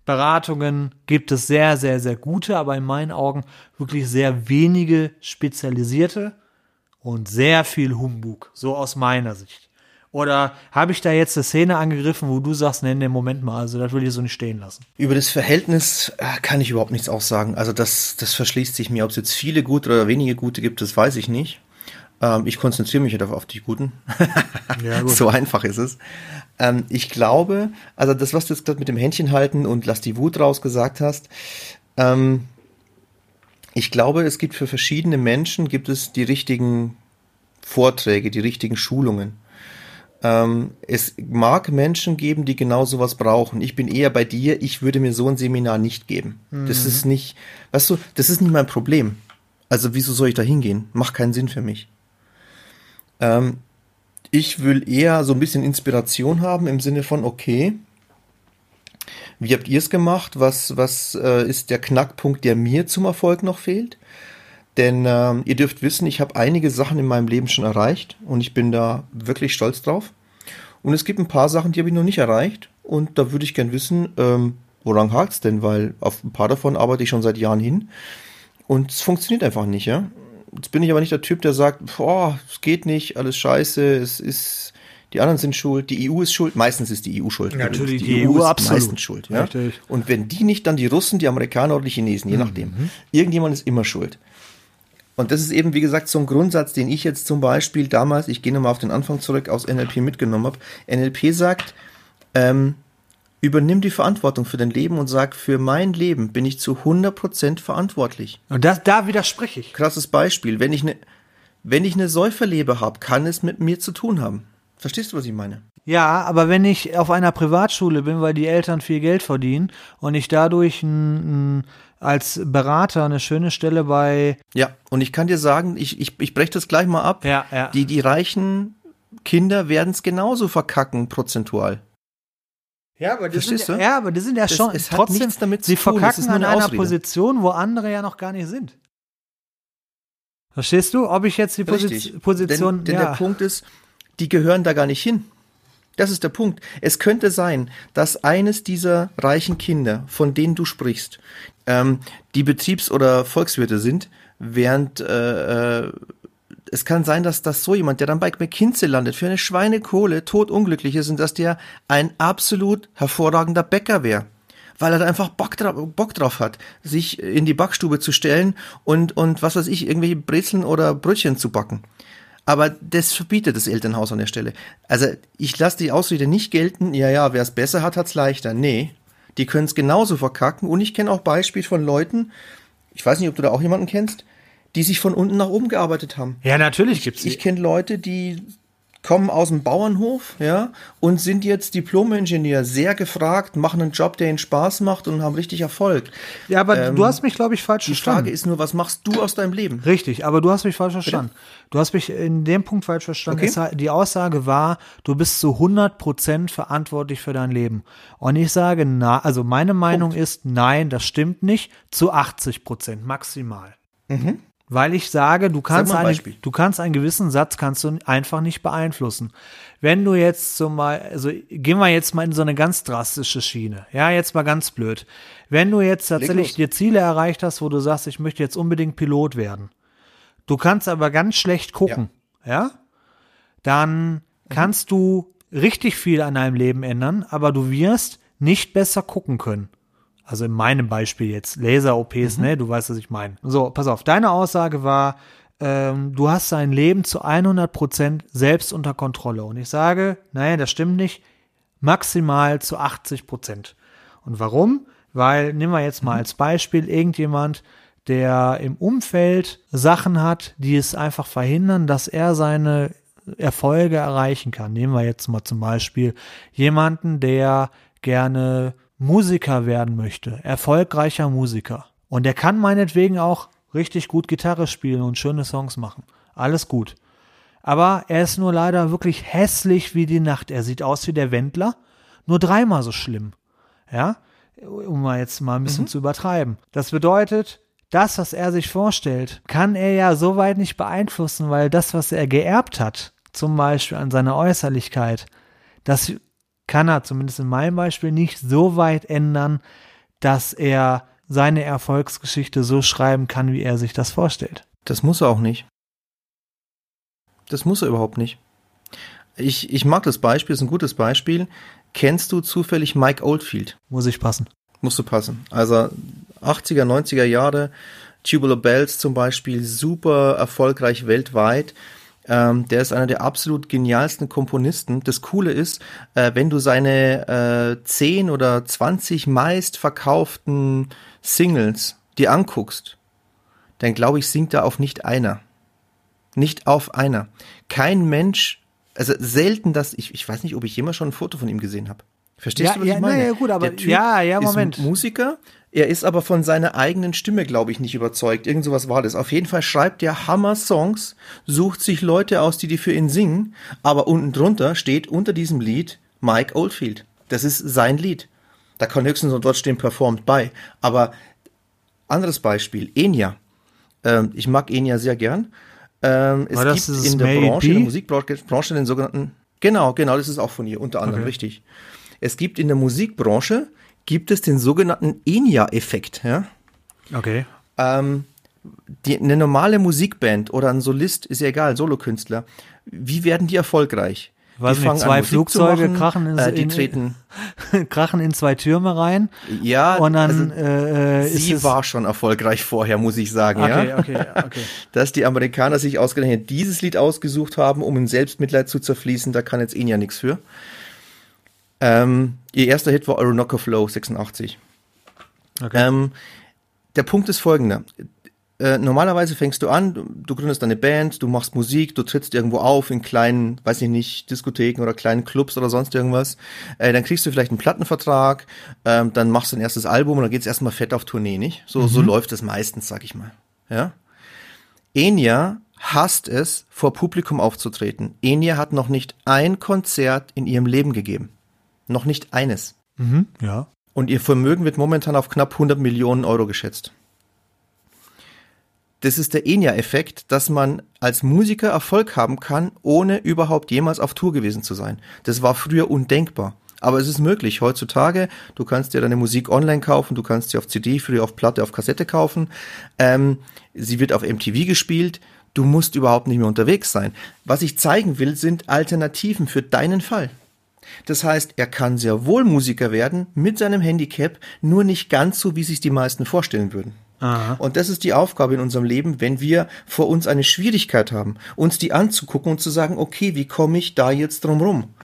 Beratungen gibt es sehr, sehr, sehr gute, aber in meinen Augen wirklich sehr wenige spezialisierte und sehr viel Humbug, so aus meiner Sicht. Oder habe ich da jetzt eine Szene angegriffen, wo du sagst, nenn den Moment mal, also das will ich so nicht stehen lassen. Über das Verhältnis äh, kann ich überhaupt nichts aussagen. Also das, das verschließt sich mir. Ob es jetzt viele gute oder wenige gute gibt, das weiß ich nicht. Ähm, ich konzentriere mich halt auf die guten. <laughs> ja, so einfach ist es. Ähm, ich glaube, also das, was du jetzt gerade mit dem Händchen halten und lass die Wut raus gesagt hast, ähm, ich glaube, es gibt für verschiedene Menschen gibt es die richtigen Vorträge, die richtigen Schulungen. Ähm, es mag Menschen geben, die genau sowas brauchen. Ich bin eher bei dir, ich würde mir so ein Seminar nicht geben. Mhm. Das ist nicht, weißt du, das ist nicht mein Problem. Also wieso soll ich da hingehen? Macht keinen Sinn für mich. Ähm, ich will eher so ein bisschen Inspiration haben im Sinne von, okay, wie habt ihr es gemacht? Was, was äh, ist der Knackpunkt, der mir zum Erfolg noch fehlt? Denn ähm, ihr dürft wissen, ich habe einige Sachen in meinem Leben schon erreicht und ich bin da wirklich stolz drauf. Und es gibt ein paar Sachen, die habe ich noch nicht erreicht. Und da würde ich gern wissen, ähm, woran hakt's denn? Weil auf ein paar davon arbeite ich schon seit Jahren hin. Und es funktioniert einfach nicht, ja. Jetzt bin ich aber nicht der Typ, der sagt, boah, es geht nicht, alles scheiße, es ist, die anderen sind schuld, die EU ist schuld, meistens ist die EU schuld. Natürlich, die, die EU, EU, ist absolut. meistens schuld. Ja? Und wenn die nicht, dann die Russen, die Amerikaner oder die Chinesen, je mhm. nachdem. Irgendjemand ist immer schuld. Und das ist eben, wie gesagt, so ein Grundsatz, den ich jetzt zum Beispiel damals, ich gehe nochmal auf den Anfang zurück, aus NLP mitgenommen habe. NLP sagt, ähm, übernimm die Verantwortung für dein Leben und sag, für mein Leben bin ich zu 100% verantwortlich. Und das, da widerspreche ich. Krasses Beispiel. Wenn ich eine, wenn ich eine Säuferlebe habe, kann es mit mir zu tun haben. Verstehst du, was ich meine? Ja, aber wenn ich auf einer Privatschule bin, weil die Eltern viel Geld verdienen und ich dadurch ein, ein, als Berater eine schöne Stelle bei. Ja, und ich kann dir sagen, ich, ich, ich breche das gleich mal ab. Ja, ja. Die, die reichen Kinder werden es genauso verkacken, prozentual. Ja, aber die Verstehst sind, du? ja, aber die sind ja Das- schon es hat trotzdem, nichts damit zu sie tun, es verkacken ist nur an eine einer Ausrede. Position, wo andere ja noch gar nicht sind. Verstehst du? Ob ich jetzt die Posi Richtig. Position, Denn, denn ja. der Punkt ist, die gehören da gar nicht hin. Das ist der Punkt. Es könnte sein, dass eines dieser reichen Kinder, von denen du sprichst, ähm, die Betriebs- oder Volkswirte sind, während äh, äh, es kann sein, dass das so jemand, der dann bei McKinsey landet, für eine Schweinekohle totunglücklich ist und dass der ein absolut hervorragender Bäcker wäre. Weil er da einfach Bock drauf, Bock drauf hat, sich in die Backstube zu stellen und, und was weiß ich, irgendwelche Brezeln oder Brötchen zu backen. Aber das verbietet das Elternhaus an der Stelle. Also ich lasse die Ausrede nicht gelten, ja, ja, wer es besser hat, hat's leichter. Nee, die können es genauso verkacken. Und ich kenne auch Beispiele von Leuten, ich weiß nicht, ob du da auch jemanden kennst, die sich von unten nach oben gearbeitet haben. ja, natürlich gibt's Ich kenne Leute, die kommen aus dem Bauernhof, ja, und sind jetzt Diplom-Ingenieur, sehr gefragt, machen einen Job, der ihnen Spaß macht und haben richtig Erfolg. Ja, aber Ähm, du hast mich, glaube ich, falsch Die verstanden. Frage ist nur, was machst du aus deinem Leben? Richtig, aber du hast mich falsch verstanden. Du hast mich in dem Punkt falsch verstanden. Okay. Die Aussage war, du bist zu 100% verantwortlich für dein Leben. Und ich sage, na, also meine Meinung ist, nein, das stimmt nicht, zu 80% maximal. Weil ich sage, du kannst, Mhm. mal ein eine, Beispiel. du kannst einen gewissen Satz kannst du einfach nicht beeinflussen. Wenn du jetzt zum Beispiel, also gehen wir jetzt mal in so eine ganz drastische Schiene. Ja, jetzt mal ganz blöd. Wenn du jetzt tatsächlich dir Ziele erreicht hast, wo du sagst, ich möchte jetzt unbedingt Pilot werden. Du kannst aber ganz schlecht gucken, ja? Dann kannst du richtig viel an deinem Leben ändern, aber du wirst nicht besser gucken können. Also in meinem Beispiel jetzt, Laser-OPs, ne, du weißt, was ich meine. So, pass auf, deine Aussage war, ähm, du hast dein Leben zu 100% selbst unter Kontrolle. Und ich sage, nein, das stimmt nicht, maximal zu 80%. Und warum? Weil, nehmen wir jetzt mal als Beispiel irgendjemand, der im Umfeld Sachen hat, die es einfach verhindern, dass er seine Erfolge erreichen kann. Nehmen wir jetzt mal zum Beispiel jemanden, der gerne Musiker werden möchte, erfolgreicher Musiker. Und der kann meinetwegen auch richtig gut Gitarre spielen und schöne Songs machen. Alles gut. Aber er ist nur leider wirklich hässlich wie die Nacht. Er sieht aus wie der Wendler, nur dreimal so schlimm. Ja, um mal jetzt mal ein bisschen zu übertreiben. Das bedeutet, das, was er sich vorstellt, kann er ja so weit nicht beeinflussen, weil das, was er geerbt hat, zum Beispiel an seiner Äußerlichkeit, das kann er zumindest in meinem Beispiel nicht so weit ändern, dass er seine Erfolgsgeschichte so schreiben kann, wie er sich das vorstellt. Das muss er auch nicht. Das muss er überhaupt nicht. Ich, ich mag das Beispiel, ist ein gutes Beispiel. Kennst du zufällig Mike Oldfield? Muss ich passen. Musst du passen. Also 80er, 90er Jahre, Tubular Bells zum Beispiel, super erfolgreich weltweit. Ähm, der ist einer der absolut genialsten Komponisten. Das Coole ist, äh, wenn du seine äh, 10 oder 20 meist verkauften Singles dir anguckst, dann glaube ich, singt da auf nicht einer. Nicht auf einer. Kein Mensch, also selten, dass ich, ich weiß nicht, ob ich jemals schon ein Foto von ihm gesehen habe. Verstehst Ja, du, was ja, ich meine? na ja, gut, aber- Der Typ ja, ja, ist Moment. Musiker, er ist aber von seiner eigenen Stimme, glaube ich, nicht überzeugt. Irgend sowas war das. Auf jeden Fall schreibt er Hammer-Songs, sucht sich Leute aus, die die für ihn singen, aber unten drunter steht unter diesem Lied Mike Oldfield. Das ist sein Lied. Da kann höchstens noch dort stehen performt bei. Aber anderes Beispiel, Enya. Ähm, ich mag Enya sehr gern. Ähm, es gibt in der Made Branche, in der Musikbranche Branche den sogenannten, genau, genau, das ist auch von ihr, unter anderem, Okay. richtig. Es gibt in der Musikbranche, gibt es den sogenannten Enya-Effekt, ja. Okay. Ähm, die, eine normale Musikband oder ein Solist, ist ja egal, Solokünstler, wie werden die erfolgreich? weiß die nicht, fangen zwei an, Flugzeuge machen, krachen in, äh, die treten, <laughs> krachen in zwei Türme rein ja, und dann also, äh, ist sie war schon erfolgreich vorher, muss ich sagen, okay, ja. okay, okay. <laughs> Dass die Amerikaner sich ausgerechnet dieses Lied ausgesucht haben, um in Selbstmitleid zu zerfließen, da kann jetzt ihnen ja nichts für. Ähm, ihr erster Hit war Orinoco Flow 86. okay. Ähm, der Punkt ist folgender. Äh, normalerweise fängst du an, du, du gründest eine Band, du machst Musik, du trittst irgendwo auf in kleinen, weiß ich nicht, Diskotheken oder kleinen Clubs oder sonst irgendwas. Äh, dann kriegst du vielleicht einen Plattenvertrag, ähm, dann machst du ein erstes Album und dann geht's erstmal fett auf Tournee, nicht? So, so läuft es meistens, sag ich mal. Ja? Enya hasst es, vor Publikum aufzutreten. Enya hat noch nicht ein Konzert in ihrem Leben gegeben. Noch nicht eines. mhm, ja. Und ihr Vermögen wird momentan auf knapp 100 Millionen Euro geschätzt. Das ist der Enya-Effekt, dass man als Musiker Erfolg haben kann, ohne überhaupt jemals auf Tour gewesen zu sein. Das war früher undenkbar. Aber es ist möglich. Heutzutage, du kannst dir deine Musik online kaufen, du kannst sie auf CD, früher auf Platte, auf Kassette kaufen. Ähm, sie wird auf MTV gespielt. Du musst überhaupt nicht mehr unterwegs sein. Was ich zeigen will, sind Alternativen für deinen Fall. Das heißt, er kann sehr wohl Musiker werden mit seinem Handicap, nur nicht ganz so, wie sich die meisten vorstellen würden. Aha. Und das ist die Aufgabe in unserem Leben, wenn wir vor uns eine Schwierigkeit haben, uns die anzugucken und zu sagen, okay, wie komme ich da jetzt drum rum?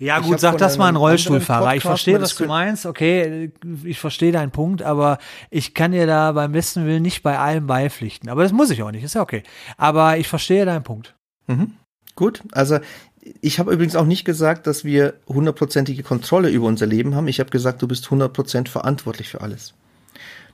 Ja Ich gut, sag das mal ein Rollstuhlfahrer. Ich verstehe, was du meinst. Okay, ich verstehe deinen Punkt, aber ich kann dir da beim besten Willen nicht bei allem beipflichten. Aber das muss ich auch nicht, ist ja okay. Aber ich verstehe deinen Punkt. Mhm. Gut, also ich habe übrigens auch nicht gesagt, dass wir hundertprozentige Kontrolle über unser Leben haben. Ich habe gesagt, du bist 100% verantwortlich für alles.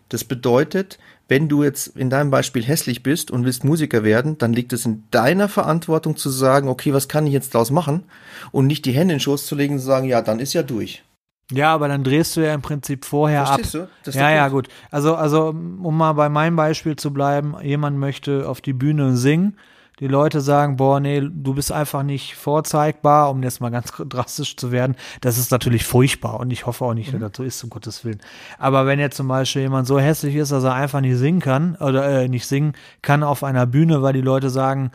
Das bedeutet, wenn du jetzt in deinem Beispiel hässlich bist und willst Musiker werden, dann liegt es in deiner Verantwortung zu sagen, okay, was kann ich jetzt daraus machen? Und nicht die Hände in den Schoß zu legen und zu sagen, ja, dann ist ja durch. Ja, aber dann drehst du ja im Prinzip vorher Verstehst ab. du? Ja, ja, gut. Also, also, um mal bei meinem Beispiel zu bleiben, jemand möchte auf die Bühne singen. Die Leute sagen, boah, nee, du bist einfach nicht vorzeigbar, um jetzt mal ganz <laughs> drastisch zu werden. Das ist natürlich furchtbar und ich hoffe auch nicht, dass das so ist, um Gottes Willen. Aber wenn jetzt zum Beispiel jemand so hässlich ist, dass er einfach nicht singen kann oder äh, nicht singen kann auf einer Bühne, weil die Leute sagen,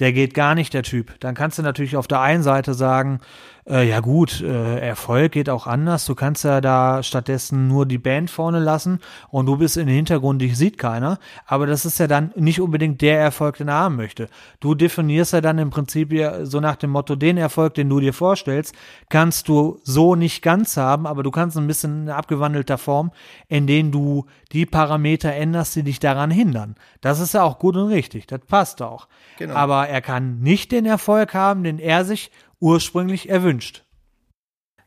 der geht gar nicht, der Typ. Dann kannst du natürlich auf der einen Seite sagen, äh, ja gut, äh, Erfolg geht auch anders. Du kannst ja da stattdessen nur die Band vorne lassen und du bist im Hintergrund, dich sieht keiner. Aber das ist ja dann nicht unbedingt der Erfolg, den er haben möchte. Du definierst ja dann im Prinzip so nach dem Motto, den Erfolg, den du dir vorstellst, kannst du so nicht ganz haben, aber du kannst ein bisschen in abgewandelter Form, in denen du die Parameter änderst, die dich daran hindern. Das ist ja auch gut und richtig. Das passt auch. Genau. Aber er kann nicht den Erfolg haben, den er sich ursprünglich erwünscht.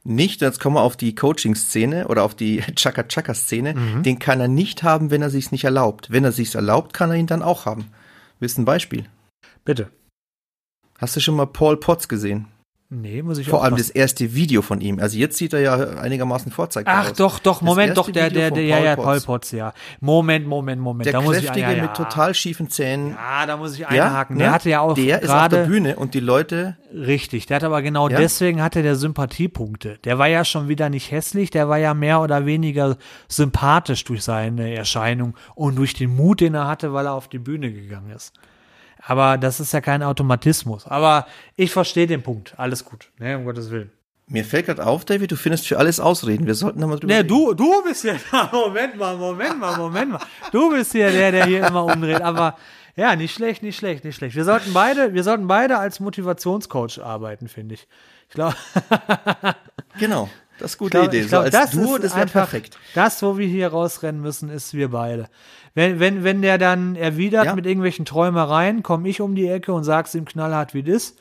Nicht, jetzt kommen wir auf die Coaching-Szene oder auf die <laughs> Chaka-Chaka-Szene. Mhm. Den kann er nicht haben, wenn er sich's nicht erlaubt. Wenn er sich's erlaubt, kann er ihn dann auch haben. Willst du ein Beispiel? Bitte. Hast du schon mal Paul Potts gesehen? Nee, muss ich Vor allem das erste Video von ihm. Also jetzt sieht er ja einigermaßen vorzeigbar Ach aus. doch, doch, Moment, doch, der, der, der, ja, ja. Paul Potts, ja. Moment, Moment, Moment. Der da muss kräftige ich, ja, ja. mit total schiefen Zähnen. Ja, da muss ich Ja, einhaken. ne? Der hatte ja auch Der ist auf der Bühne und die Leute, richtig, der hat aber genau Ja? deswegen hatte der Sympathiepunkte. Der war ja schon wieder nicht hässlich, der war ja mehr oder weniger sympathisch durch seine Erscheinung und durch den Mut, den er hatte, weil er auf die Bühne gegangen ist. Aber das ist ja kein Automatismus. Aber ich verstehe den Punkt. Alles gut, ne, um Gottes Willen. mir fällt gerade auf, David, du findest für alles Ausreden. Wir sollten da mal drüber Ne, reden. du, du bist ja, <laughs> Moment mal, Moment mal, Moment mal. Du bist hier der, der hier immer umdreht. Aber ja, nicht schlecht, nicht schlecht, nicht schlecht. Wir sollten beide, wir sollten beide als Motivationscoach arbeiten, finde ich. Ich glaube, <laughs> Genau, das ist eine gute glaub, Idee. ich glaub, so als das Duo, ist das wäre perfekt. das, wo wir hier rausrennen müssen, ist wir beide. Wenn, wenn, wenn der dann erwidert Ja. mit irgendwelchen Träumereien, komme ich um die Ecke und sag's ihm knallhart, wie das.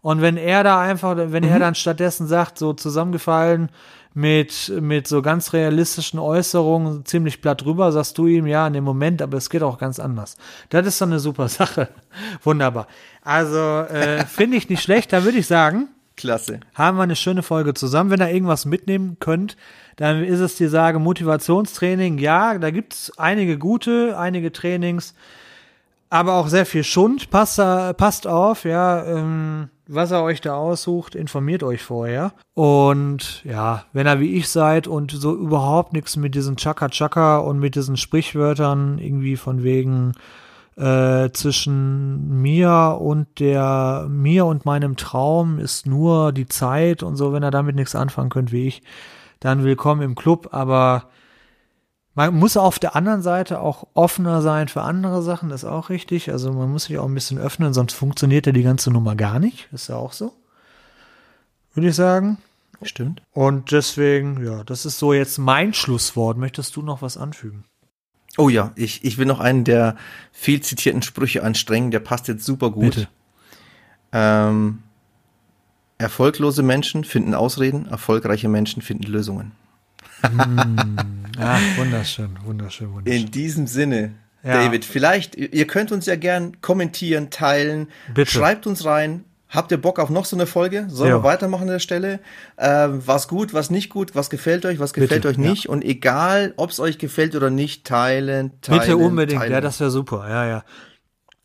Und wenn er da einfach, wenn Mhm. er dann stattdessen sagt, so zusammengefallen mit, mit so ganz realistischen Äußerungen, ziemlich platt drüber, sagst du ihm, ja, in dem Moment, aber es geht auch ganz anders. Das ist doch eine super <laughs> Sache. Wunderbar. Also, äh, <laughs> finde ich nicht schlecht, da würde ich sagen, Klasse. haben wir eine schöne Folge zusammen. Wenn ihr irgendwas mitnehmen könnt, dann ist es die Sage Motivationstraining. Ja, da gibt es einige gute, einige Trainings, aber auch sehr viel Schund. Passt, passt auf, ja, ähm, was er euch da aussucht, informiert euch vorher. Und ja, wenn ihr wie ich seid und so überhaupt nichts mit diesen Chaka-Chaka und mit diesen Sprichwörtern irgendwie von wegen äh, zwischen mir und der, mir und meinem Traum ist nur die Zeit und so, wenn ihr damit nichts anfangen könnt wie ich, dann willkommen im Club, aber man muss auf der anderen Seite auch offener sein für andere Sachen, das ist auch richtig. Also man muss sich auch ein bisschen öffnen, sonst funktioniert ja die ganze Nummer gar nicht. Ist ja auch so. Würde ich sagen. Stimmt. Und deswegen, ja, das ist so jetzt mein Schlusswort. Möchtest du noch was anfügen? Oh ja, ich, ich will noch einen der viel zitierten Sprüche anstrengen, der passt jetzt super gut. Bitte. Ähm, erfolglose Menschen finden Ausreden, erfolgreiche Menschen finden Lösungen. Ah, wunderschön, wunderschön, wunderschön. In diesem Sinne, Ja. David, vielleicht, ihr ihr könnt uns ja gern kommentieren, teilen, Bitte. schreibt uns rein. Habt ihr Bock auf noch so eine Folge? Sollen Ja. wir weitermachen an der Stelle? Ähm, was gut, was nicht gut, was gefällt euch, was gefällt Bitte, euch nicht? Und egal, ob es euch gefällt oder nicht, teilen, teilen. Bitte unbedingt, teilen. ja, das wäre super, ja, ja.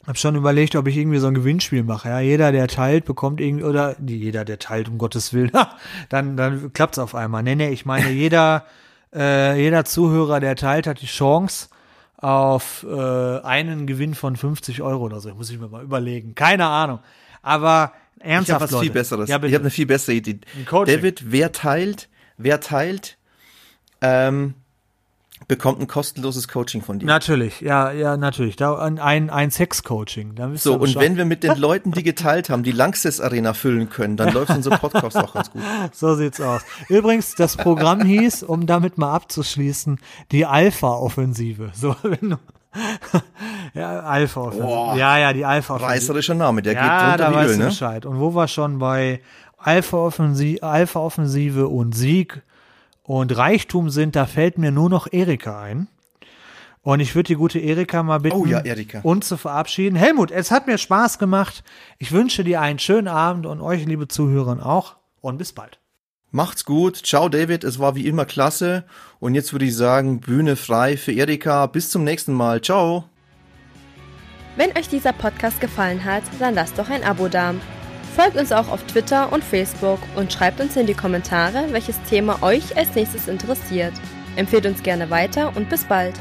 Hab schon überlegt, ob ich irgendwie so ein Gewinnspiel mache. Ja, jeder, der teilt, bekommt irgendwie, oder jeder, der teilt, um Gottes Willen, <laughs> dann, dann klappt's auf einmal. Nee, nee, ich meine, <laughs> jeder, äh, jeder Zuhörer, der teilt, hat die Chance auf äh, einen Gewinn von 50 Euro oder so. Muss ich mir mal überlegen. Keine Ahnung. Aber ich ernsthaft, habe was Leute. viel Besseres. Ja, ich habe eine viel bessere Idee. David, wer teilt, wer teilt, ähm, bekommt ein kostenloses Coaching von dir. Natürlich, ja, ja, natürlich. Da ein, ein, Sex-Coaching. So, und wenn wir mit den <laughs> Leuten, die geteilt haben, die Langsys Arena füllen können, dann läuft unser Podcast auch ganz gut. <laughs> So sieht's aus. Übrigens, das Programm hieß, um damit mal abzuschließen, die Alpha-Offensive. So, wenn du ja, Alpha-Offensive. Boah. Ja, ja, die Alpha-Offensive. Reißerischer Name, der Ja, geht da runter wie Öl, ne? Bescheid. Und wo wir schon bei Alpha-Offensive Alpha -Offensive und Sieg und Reichtum sind, da fällt mir nur noch Erika ein. Und ich würde die gute Erika mal bitten, Oh ja, uns zu verabschieden. Helmut, es hat mir Spaß gemacht. Ich wünsche dir einen schönen Abend und euch, liebe Zuhörer, auch. Und bis bald. Macht's gut. Ciao, David. Es war wie immer klasse. Und jetzt würde ich sagen, Bühne frei für Erika. Bis zum nächsten Mal. Ciao. Wenn euch dieser Podcast gefallen hat, dann lasst doch ein Abo da. Folgt uns auch auf Twitter und Facebook und schreibt uns in die Kommentare, welches Thema euch als nächstes interessiert. Empfehlt uns gerne weiter und bis bald.